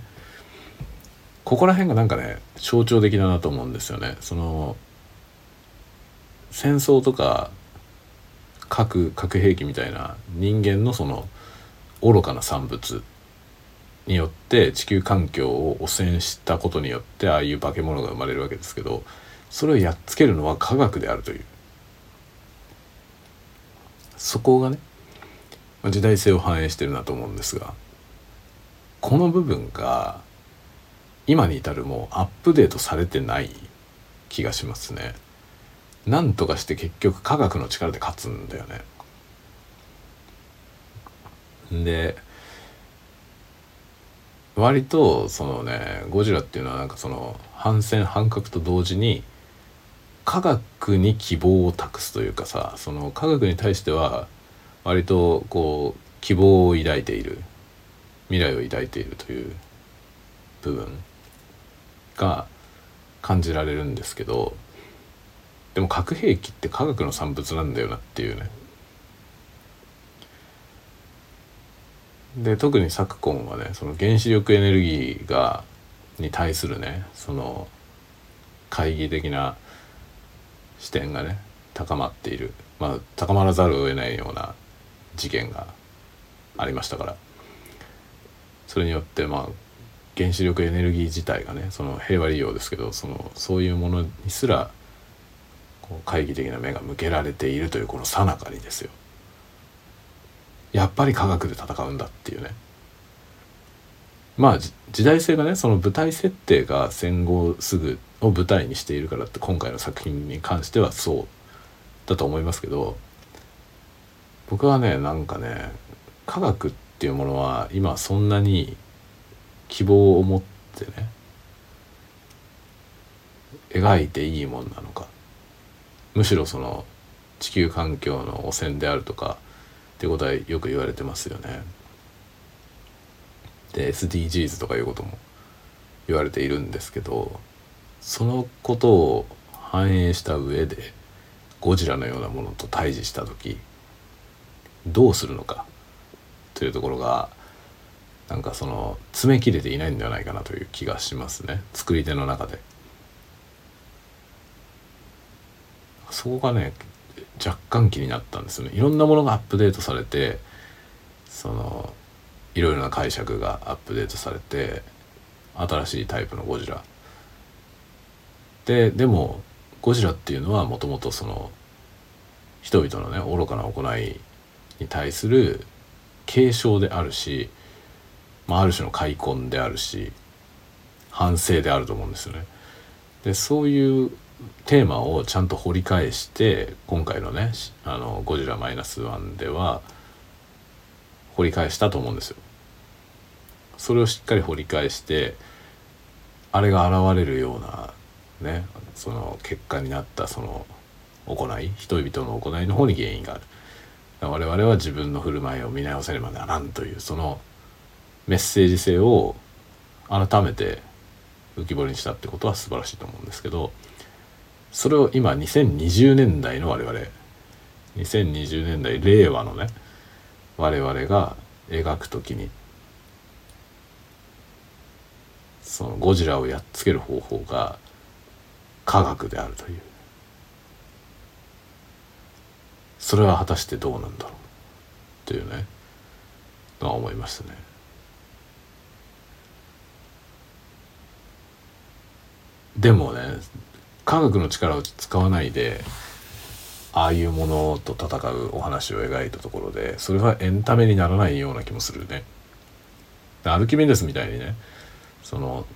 ここら辺がなんかね象徴的だなと思うんですよね。その戦争とか核核兵器みたいな人間のその愚かな産物によって地球環境を汚染したことによってああいう化け物が生まれるわけですけどそれをやっつけるのは科学であるというそこがね時代性を反映してるなと思うんですがこの部分が今に至るもうアップデートされてない気がしますね。なんとかして結局科学の力で勝つんだよね。で割とそのねゴジラっていうのはなんかその反戦反核と同時に科学に希望を託すというかさその科学に対しては割とこう希望を抱いている未来を抱いているという部分が感じられるんですけどでも核兵器って科学の産物なんだよなっていうね。で特に昨今はねその原子力エネルギーがに対するねその懐疑的な視点がね高まっている。まあ高まらざるを得ないような事件がありましたから。それによってまあ原子力エネルギー自体がねその平和利用ですけどそのそういうものにすらこう懐疑的な目が向けられているというこの最中にですよ。やっぱり科学で戦うんだっていうね。まあ時代性がねその舞台設定が戦後すぐを舞台にしているからって今回の作品に関してはそうだと思いますけど僕はねなんかね科学っていうものは今そんなに希望を持ってね描いていいもんなのかむしろその地球環境の汚染であるとかってことはよく言われてますよね。で SDGs とかいうことも言われているんですけどそのことを反映した上でゴジラのようなものと対峙した時どうするのかというところがなんかその詰め切れていないんではないかなという気がしますね。作り手の中で。そこがね若干気になったんですよね。いろんなものがアップデートされてそのいろいろな解釈がアップデートされて新しいタイプのゴジラ。ででもゴジラっていうのはもともとその人々のね愚かな行いに対する警鐘であるし、まあ、ある種の開墾であるし反省であると思うんですよね。でそういうテーマをちゃんと掘り返して今回のね「あのゴジラマイナスワンでは掘り返したと思うんですよ。それをしっかり掘り返してあれが現れるようなねその結果になったその行い人々の行いの方に原因がある。我々は自分の振る舞いを見直せねばならんというそのメッセージ性を改めて浮き彫りにしたってことは素晴らしいと思うんですけどそれを今2020年代の我々2020年代令和のね我々が描くときにそのゴジラをやっつける方法が科学であるというそれは果たしてどうなんだろうというねのは思いましたね。でもね科学の力を使わないでああいうものと戦うお話を描いたところでそれはエンタメにならないような気もするね。アルキメデスみたいにねその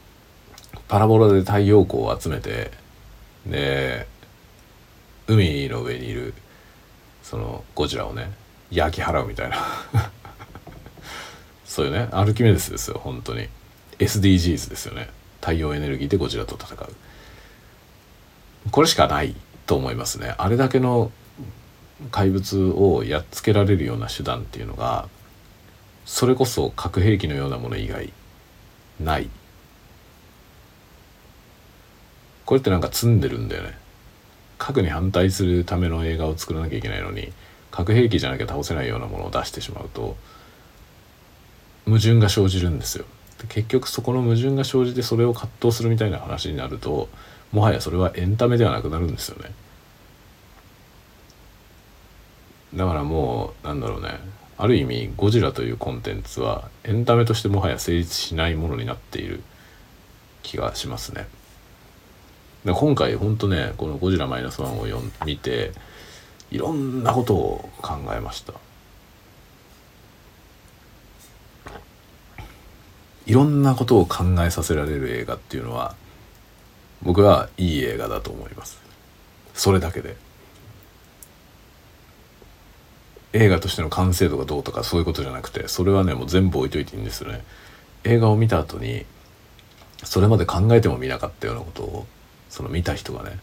パラボラで太陽光を集めてで海の上にいるそのゴジラをね焼き払うみたいな。そういうね。アルキメデスですよ本当に。SDGs ですよね。太陽エネルギーでゴジラと戦う。これしかないと思いますね。あれだけの怪物をやっつけられるような手段っていうのがそれこそ核兵器のようなもの以外ない。これってなんか積んでるんだよね。核に反対するための映画を作らなきゃいけないのに核兵器じゃなきゃ倒せないようなものを出してしまうと矛盾が生じるんですよ。結局そこの矛盾が生じてそれを葛藤するみたいな話になるともはやそれはエンタメではなくなるんですよね。だからもうなんだろうねある意味ゴジラというコンテンツはエンタメとしてもはや成立しないものになっている気がしますね。で今回ほんとねこの「ゴジラマイナスワンを読見ていろんなことを考えましたいろんなことを考えさせられる映画っていうのは僕はいい映画だと思います。それだけで。映画としての完成度がどうとかそういうことじゃなくてそれはねもう全部置いといていいんですよね。映画を見た後にそれまで考えてもみなかったようなことをその見た人がね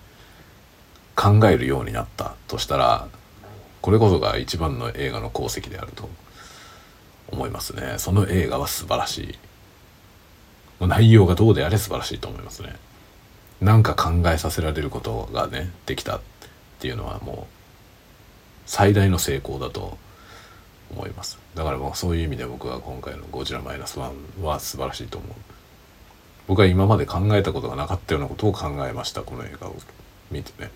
考えるようになったとしたらこれこそが一番の映画の功績であると思いますね。その映画は素晴らしい。もう内容がどうであれ素晴らしいと思いますね。なんか考えさせられることがねできたっていうのはもう最大の成功だと思います。だからもうそういう意味で僕は今回の「ゴジラマイナスワンは素晴らしいと思う。僕は今まで考えたことがなかったようなことを考えましたこの映画を見てね。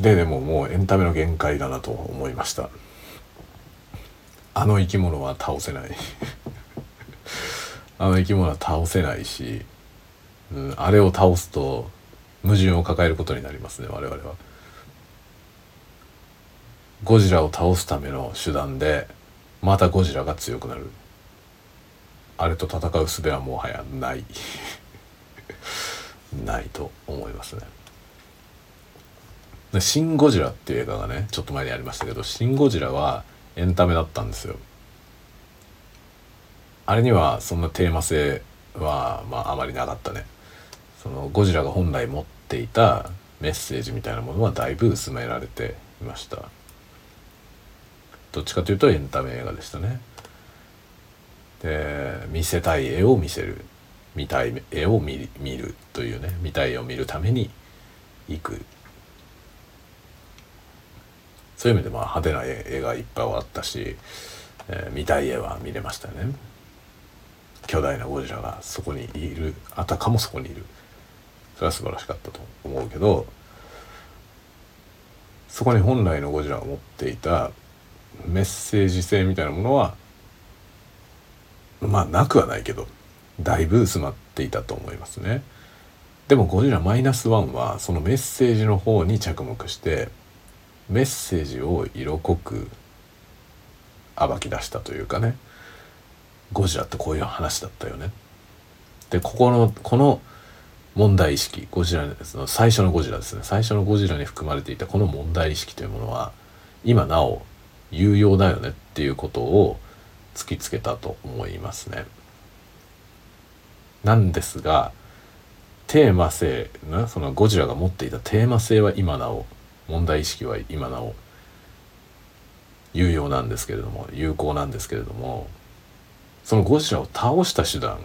ででももうエンタメの限界だなと思いました。あの生き物は倒せない。あの生き物は倒せないし、うん、あれを倒すと矛盾を抱えることになりますね我々はゴジラを倒すための手段でまたゴジラが強くなるあれと戦う術はもはやない ないと思いますね。で「シン・ゴジラ」っていう映画がねちょっと前にありましたけど「シン・ゴジラ」はエンタメだったんですよ。あれにはそんなテーマ性は、まあ、あまりなかったね。そのゴジラが本来持っていたメッセージみたいなものはだいぶ薄められていました。どっちかというとエンタメ映画でしたね。で見せたい絵を見せる見たい絵を見見るというね見たい絵を見るために行くそういう意味でまあ派手な絵がいっぱいあったし、えー、見たい絵は見れましたね巨大なゴジラがそこにいる。あたかもそこにいる。それは素晴らしかったと思うけどそこに本来のゴジラが持っていたメッセージ性みたいなものはまあなくはないけどだいぶ薄まっていたと思いますね。でもゴジラマイナスワンはそのメッセージの方に着目してメッセージを色濃く暴き出したというかね。ゴジラってこういう話だったよね。でここのこの問題意識ゴジラの最初のゴジラですね最初のゴジラに含まれていたこの問題意識というものは今なお有用だよねっていうことを突きつけたと思いますね。なんですがテーマ性なそのゴジラが持っていたテーマ性は今なお問題意識は今なお有用なんですけれども有効なんですけれどもそのゴジラを倒した手段。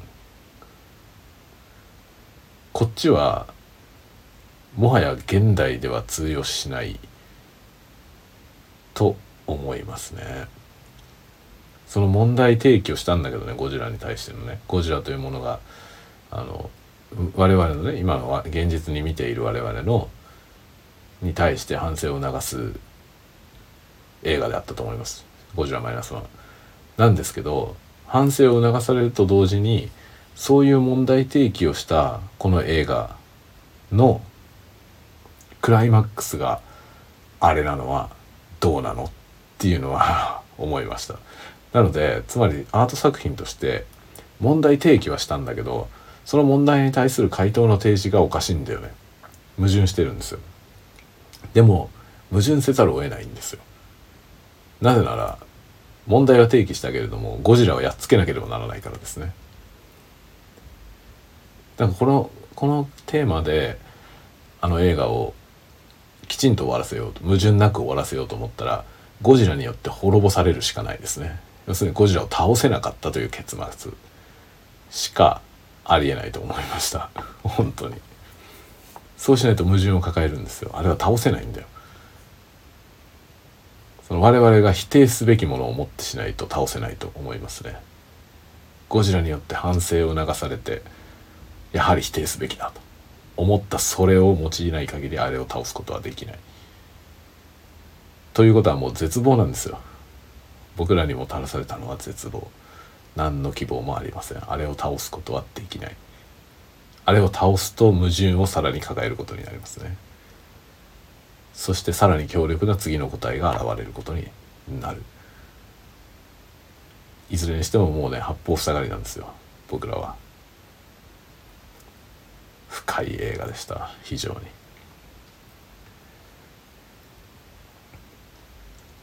こっちはもはや現代では通用しないと思いますね。その問題提起をしたんだけどねゴジラに対してのね。ゴジラというものがあの我々のね今の現実に見ている我々のに対して反省を促す映画であったと思います「ゴジラマイナスワン」なんですけど反省を促されると同時にそういう問題提起をしたこの映画のクライマックスがあれなのはどうなの？っていうのは 思いました。なのでつまりアート作品として問題提起はしたんだけどその問題に対する回答の提示がおかしいんだよね。矛盾してるんですよ。でも矛盾せざるを得ないんですよ。なぜなら問題は提起したけれどもゴジラをやっつけなければならないからですね。だからこのこのテーマであの映画をきちんと終わらせようと矛盾なく終わらせようと思ったらゴジラによって滅ぼされるしかないですね。要するにゴジラを倒せなかったという結末しかありえないと思いました。本当に。そうしないと矛盾を抱えるんですよ。あれは倒せないんだよ。その我々が否定すべきものを持ってしないと倒せないと思いますね。ゴジラによって反省を流されてやはり否定すべきだと思ったそれを用いない限りあれを倒すことはできない。ということはもう絶望なんですよ。僕らにもたらされたのは絶望。何の希望もありません。あれを倒すことはできない。あれを倒すと矛盾をさらに抱えることになりますね。そしてさらに強力な次の答えが現れることになる。いずれにしてももうね八方塞がりなんですよ。僕らは。深い映画でした。非常に。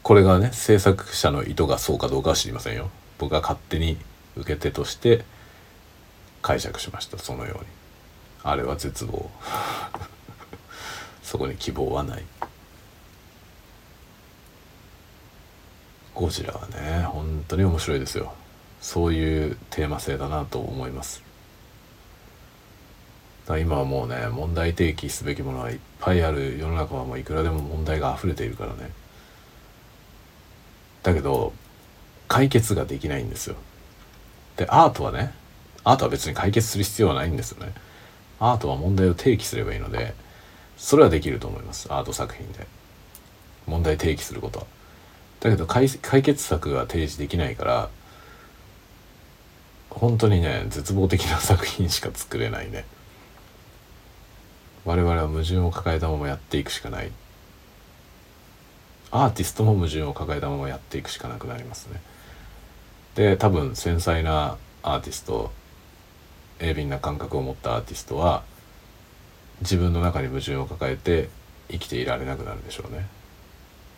これがね制作者の意図がそうかどうかは知りませんよ。僕は勝手に受け手として解釈しました。そのように。あれは絶望。そこに希望はない。ゴジラはね本当に面白いですよ。そういうテーマ性だなと思います。今はもうね問題提起すべきものはいっぱいある世の中はもういくらでも問題が溢れているからね。だけど解決ができないんですよ。でアートはねアートは別に解決する必要はないんですよね。アートは問題を提起すればいいのでそれはできると思います。アート作品で。問題提起することは。だけど解決策が提示できないから本当にね絶望的な作品しか作れないね。我々は矛盾を抱えたままやっていくしかない。アーティストも矛盾を抱えたままやっていくしかなくなりますね。で多分繊細なアーティスト鋭敏な感覚を持ったアーティストは自分の中に矛盾を抱えて生きていられなくなるでしょうね。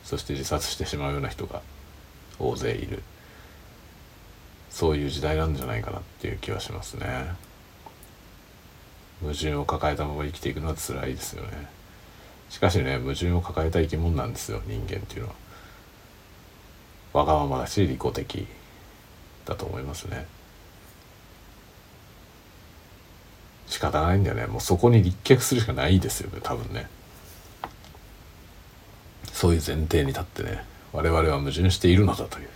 そして自殺してしまうような人が大勢いる。そういう時代なんじゃないかなっていう気はしますね。矛盾を抱えたまま生きていくのは辛いですよね。しかしね矛盾を抱えた生き物なんですよ人間っていうのは。わがままだし利己的だと思いますね。仕方ないんだよね。もうそこに立脚するしかないですよね多分ね。そういう前提に立ってね我々は矛盾しているのだという。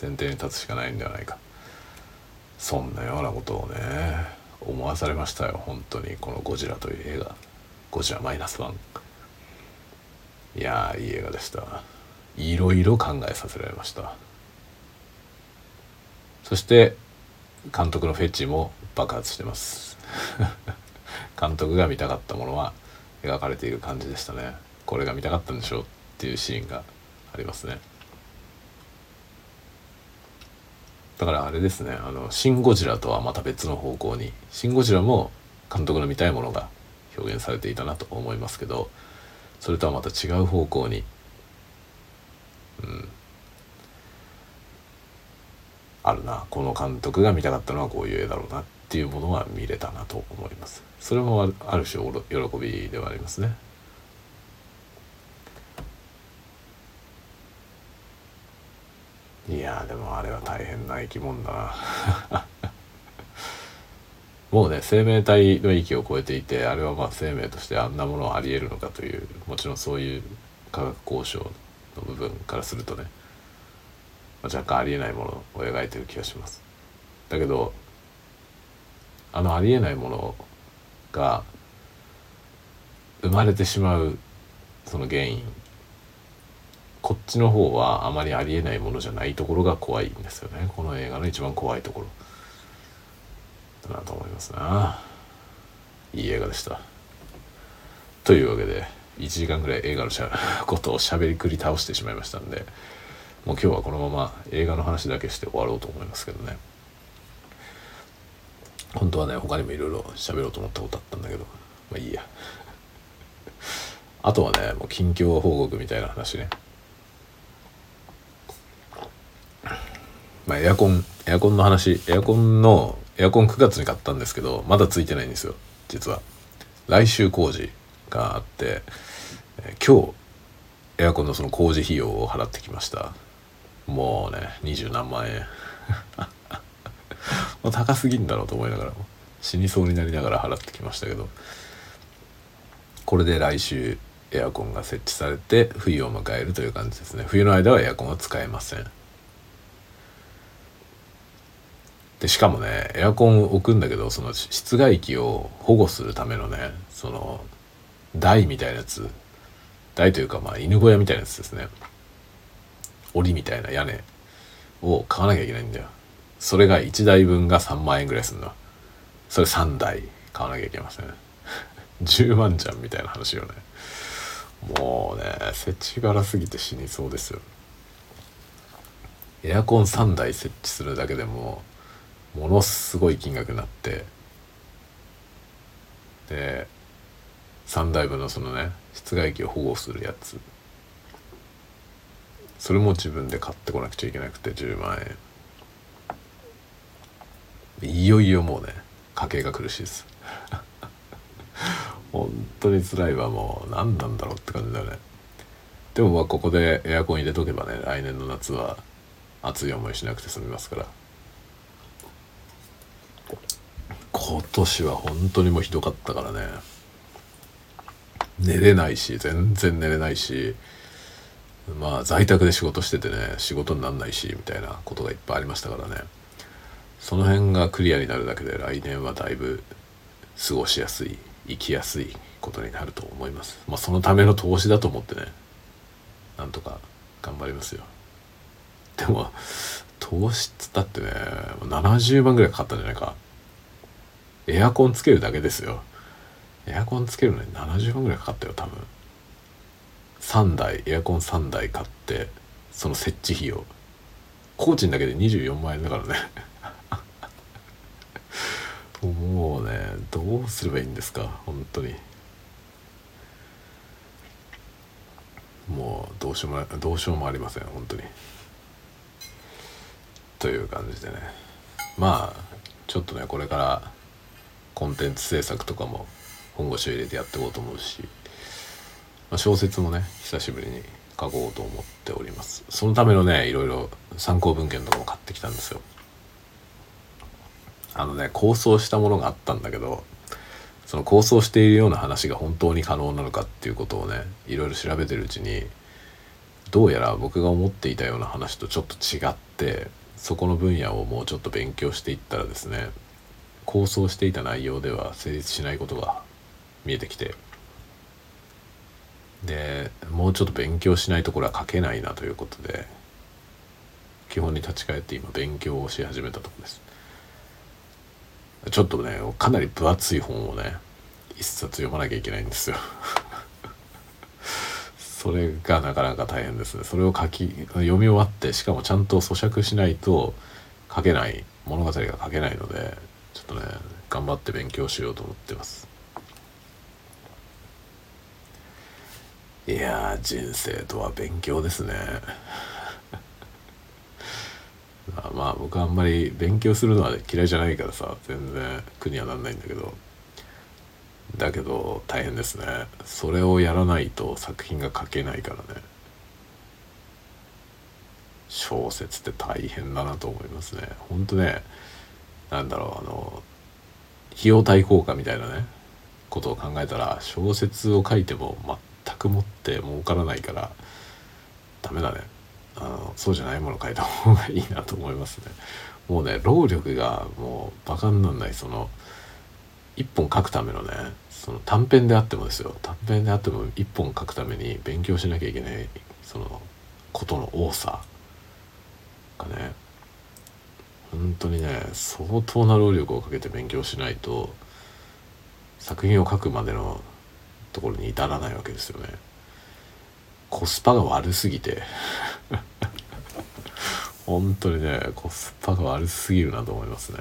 前提に立つしかないんではないか。そんなようなことをね思わされましたよ。本当に。この「ゴジラ」という映画「ゴジラマイナスワン。いやいい映画でした。いろいろ考えさせられました。そして監督のフェチも爆発してます。監督が見たかったものは描かれている感じでしたね。これが見たかったんでしょうっていうシーンがありますね。だからあれですね「あのシン・ゴジラ」とはまた別の方向に「シン・ゴジラ」も監督の見たいものが表現されていたなと思いますけどそれとはまた違う方向にうんあるな。この監督が見たかったのはこういう絵だろうなっていうものは見れたなと思います。それもある種喜びではありますね。いやでもあれは大変な生き物だな。もうね生命体の域を超えていてあれはまあ生命としてあんなものはありえるのかというもちろんそういう科学交渉の部分からするとね、まあ、若干ありえないものを描いてる気がします。だけどあのありえないものが生まれてしまうその原因。こっちの方はあまりありえないものじゃないところが怖いんですよね。この映画の一番怖いところ。だなと思いますな。いい映画でした。というわけで1時間ぐらい映画のしゃことをしゃべりくり倒してしまいましたんでもう今日はこのまま映画の話だけして終わろうと思いますけどね。本当はね他にもいろいろ喋ろうと思ったことあったんだけどまあいいや。あとはねもう近況報告みたいな話ね。まあエアコンエアコンの話エアコンのエアコン9月に買ったんですけどまだついてないんですよ実は。来週工事があって、えー、今日エアコンのその工事費用を払ってきました。もうね二十何万円。もう高すぎんだろうと思いながら死にそうになりながら払ってきましたけど。これで来週エアコンが設置されて冬を迎えるという感じですね。冬の間はエアコンは使えません。でしかもねエアコン置くんだけどその室外機を保護するためのねその台みたいなやつ。台というかまあ犬小屋みたいなやつですね。檻みたいな屋根を買わなきゃいけないんだよ。それが1台分が3万円ぐらいするの。それ3台買わなきゃいけません。10万じゃんみたいな話よね。もうね設置柄すぎて死にそうですよ。エアコン3台設置するだけでもものすごい金額になってで3台分のそのね室外機を保護するやつ。それも自分で買ってこなくちゃいけなくて10万円。いよいよもうね家計が苦しいです。本当に辛いわもう。何なんだろうって感じだよね。でもまあここでエアコン入れとけばね来年の夏は暑い思いしなくて済みますから。今年は本当にもうひどかったからね。寝れないし全然寝れないしまあ在宅で仕事しててね仕事になんないしみたいなことがいっぱいありましたからね。その辺がクリアになるだけで来年はだいぶ過ごしやすい生きやすいことになると思います。まあそのための投資だと思ってねなんとか頑張りますよ。でも投資っつったってね70万ぐらいかかったんじゃないか。エアコンつけるだけですよ。エアコンつけるのに70万ぐらいかかったよ多分。3台エアコン3台買ってその設置費用。工賃だけで24万円だからね。もうねどうすればいいんですか本当に。もうどうしようもどうしようもありません本当に。という感じでね。まあちょっとねこれからコンテンツ制作とかも本腰を入れてやっていこうと思うし、まあ、小説もね久しぶりに書こうと思っております。そのためのねいろいろ参考文献とかも買ってきたんですよ。あのね構想したものがあったんだけどその構想しているような話が本当に可能なのかっていうことをねいろいろ調べてるうちにどうやら僕が思っていたような話とちょっと違ってそこの分野をもうちょっと勉強していったらですね構想していた内容では成立しないことが見えてきてでもうちょっと勉強しないところは書けないなということで基本に立ち返って今勉強をし始めたところです。ちょっとねかなり分厚い本をね一冊読まなきゃいけないんですよ。それがなかなか大変ですね。それを書き読み終わってしかもちゃんと咀嚼しないと書けない物語が書けないのでとね頑張って勉強しようと思ってます。いや人生とは勉強ですね。まあ僕はあんまり勉強するのは嫌いじゃないからさ全然苦にはなんないんだけど。だけど大変ですね。それをやらないと作品が書けないからね。小説って大変だなと思いますね。ほんとねなんだろうあの費用対効果みたいなねことを考えたら小説を書いても全くもって儲からないからダメだね。あのそうじゃないものを書いた方がいいなと思いますね。もうね労力がもうバカになんない。その一本書くためのねその短編であってもですよ。短編であっても一本書くために勉強しなきゃいけないそのことの多さがね本当にね相当な労力をかけて勉強しないと作品を書くまでのところに至らないわけですよね。コスパが悪すぎて 本当にねコスパが悪すぎるなと思いますね。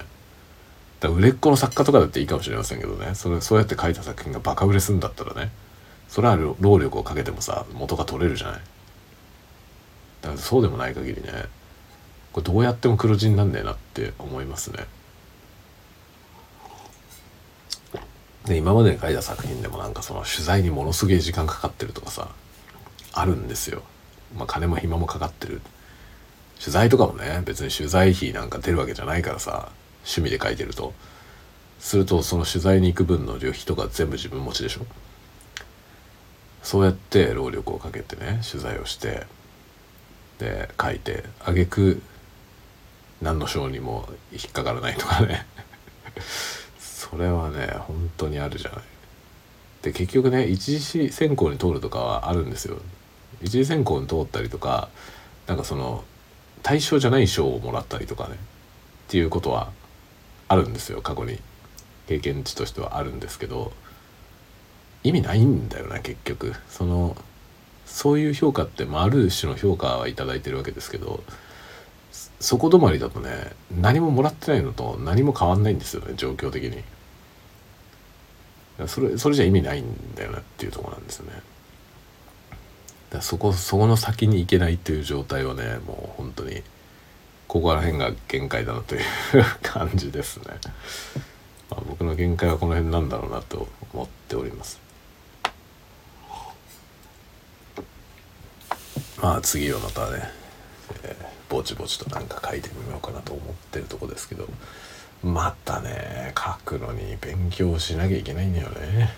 だ売れっ子の作家とかだっていいかもしれませんけどねそれそうやって書いた作品がバカ売れするんだったらねそれは労力をかけてもさ元が取れるじゃないだからそうでもない限りねこれどうやっても黒字になんねえなって思いますね。で今までに書いた作品でもなんかその取材にものすげえ時間かかってるとかさあるんですよ。まあ金も暇もかかってる。取材とかもね別に取材費なんか出るわけじゃないからさ趣味で書いてると。するとその取材に行く分の旅費とか全部自分持ちでしょ。そうやって労力をかけてね取材をしてで書いて挙句何の賞にも引っかからないとかね。それはね本当にあるじゃない。で結局ね一次選考に通るとかはあるんですよ。一次選考に通ったりとかなんかその対象じゃない賞をもらったりとかね。っていうことはあるんですよ。過去に。経験値としてはあるんですけど。意味ないんだよな結局。そのそういう評価って、まあ、ある種の評価は頂いてるわけですけど。そこ止まりだとね何ももらってないのと何も変わんないんですよね状況的に。それそれじゃ意味ないんだよなっていうとこなんですね。だそこそこの先に行けないっていう状態はねもう本当にここら辺が限界だなという感じですね、まあ、僕の限界はこの辺なんだろうなと思っております。まあ次はまたね、えー、ぼちぼちとなんか書いてみようかなと思ってるとこですけどまたね書くのに勉強しなきゃいけないんだよね。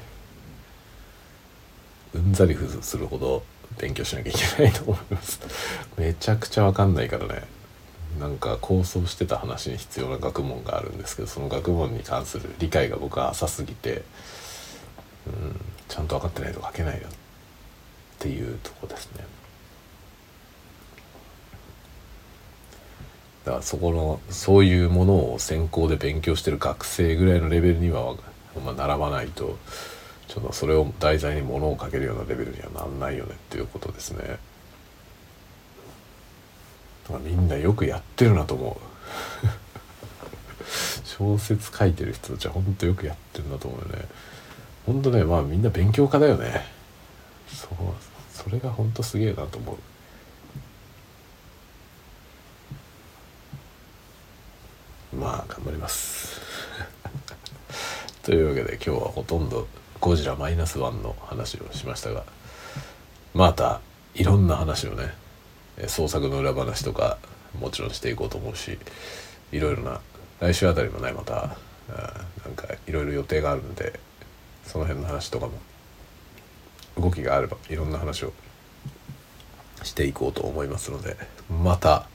うんざりするほど勉強しなきゃいけないと思います。めちゃくちゃわかんないからね。なんか構想してた話に必要な学問があるんですけどその学問に関する理解が僕は浅すぎて、うん、ちゃんと分かってないと書けないよっていうとこですね。だからそこのそういうものを専攻で勉強してる学生ぐらいのレベルには、まあ、並ばないとちょっとそれを題材にものをかけるようなレベルにはなんないよねっていうことですね。みんなよくやってるなと思う。小説書いてる人たちはほんとよくやってるなと思うよね。ほんとねまあみんな勉強家だよね。そうそれがほんとすげえなと思う。まあ頑張ります。というわけで今日はほとんどゴジラマイナスワンの話をしましたがまたいろんな話をね創作の裏話とかもちろんしていこうと思うしいろいろな来週あたりもねまたなんかいろいろ予定があるんでその辺の話とかも動きがあればいろんな話をしていこうと思いますのでまた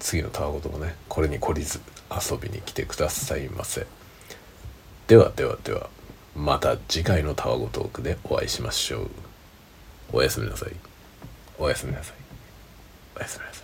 次のタワごともねこれに懲りず遊びに来てくださいませ。ではではではまた次回のタワゴトークでお会いしましょう。おやすみなさい。おやすみなさい。おやすみなさい。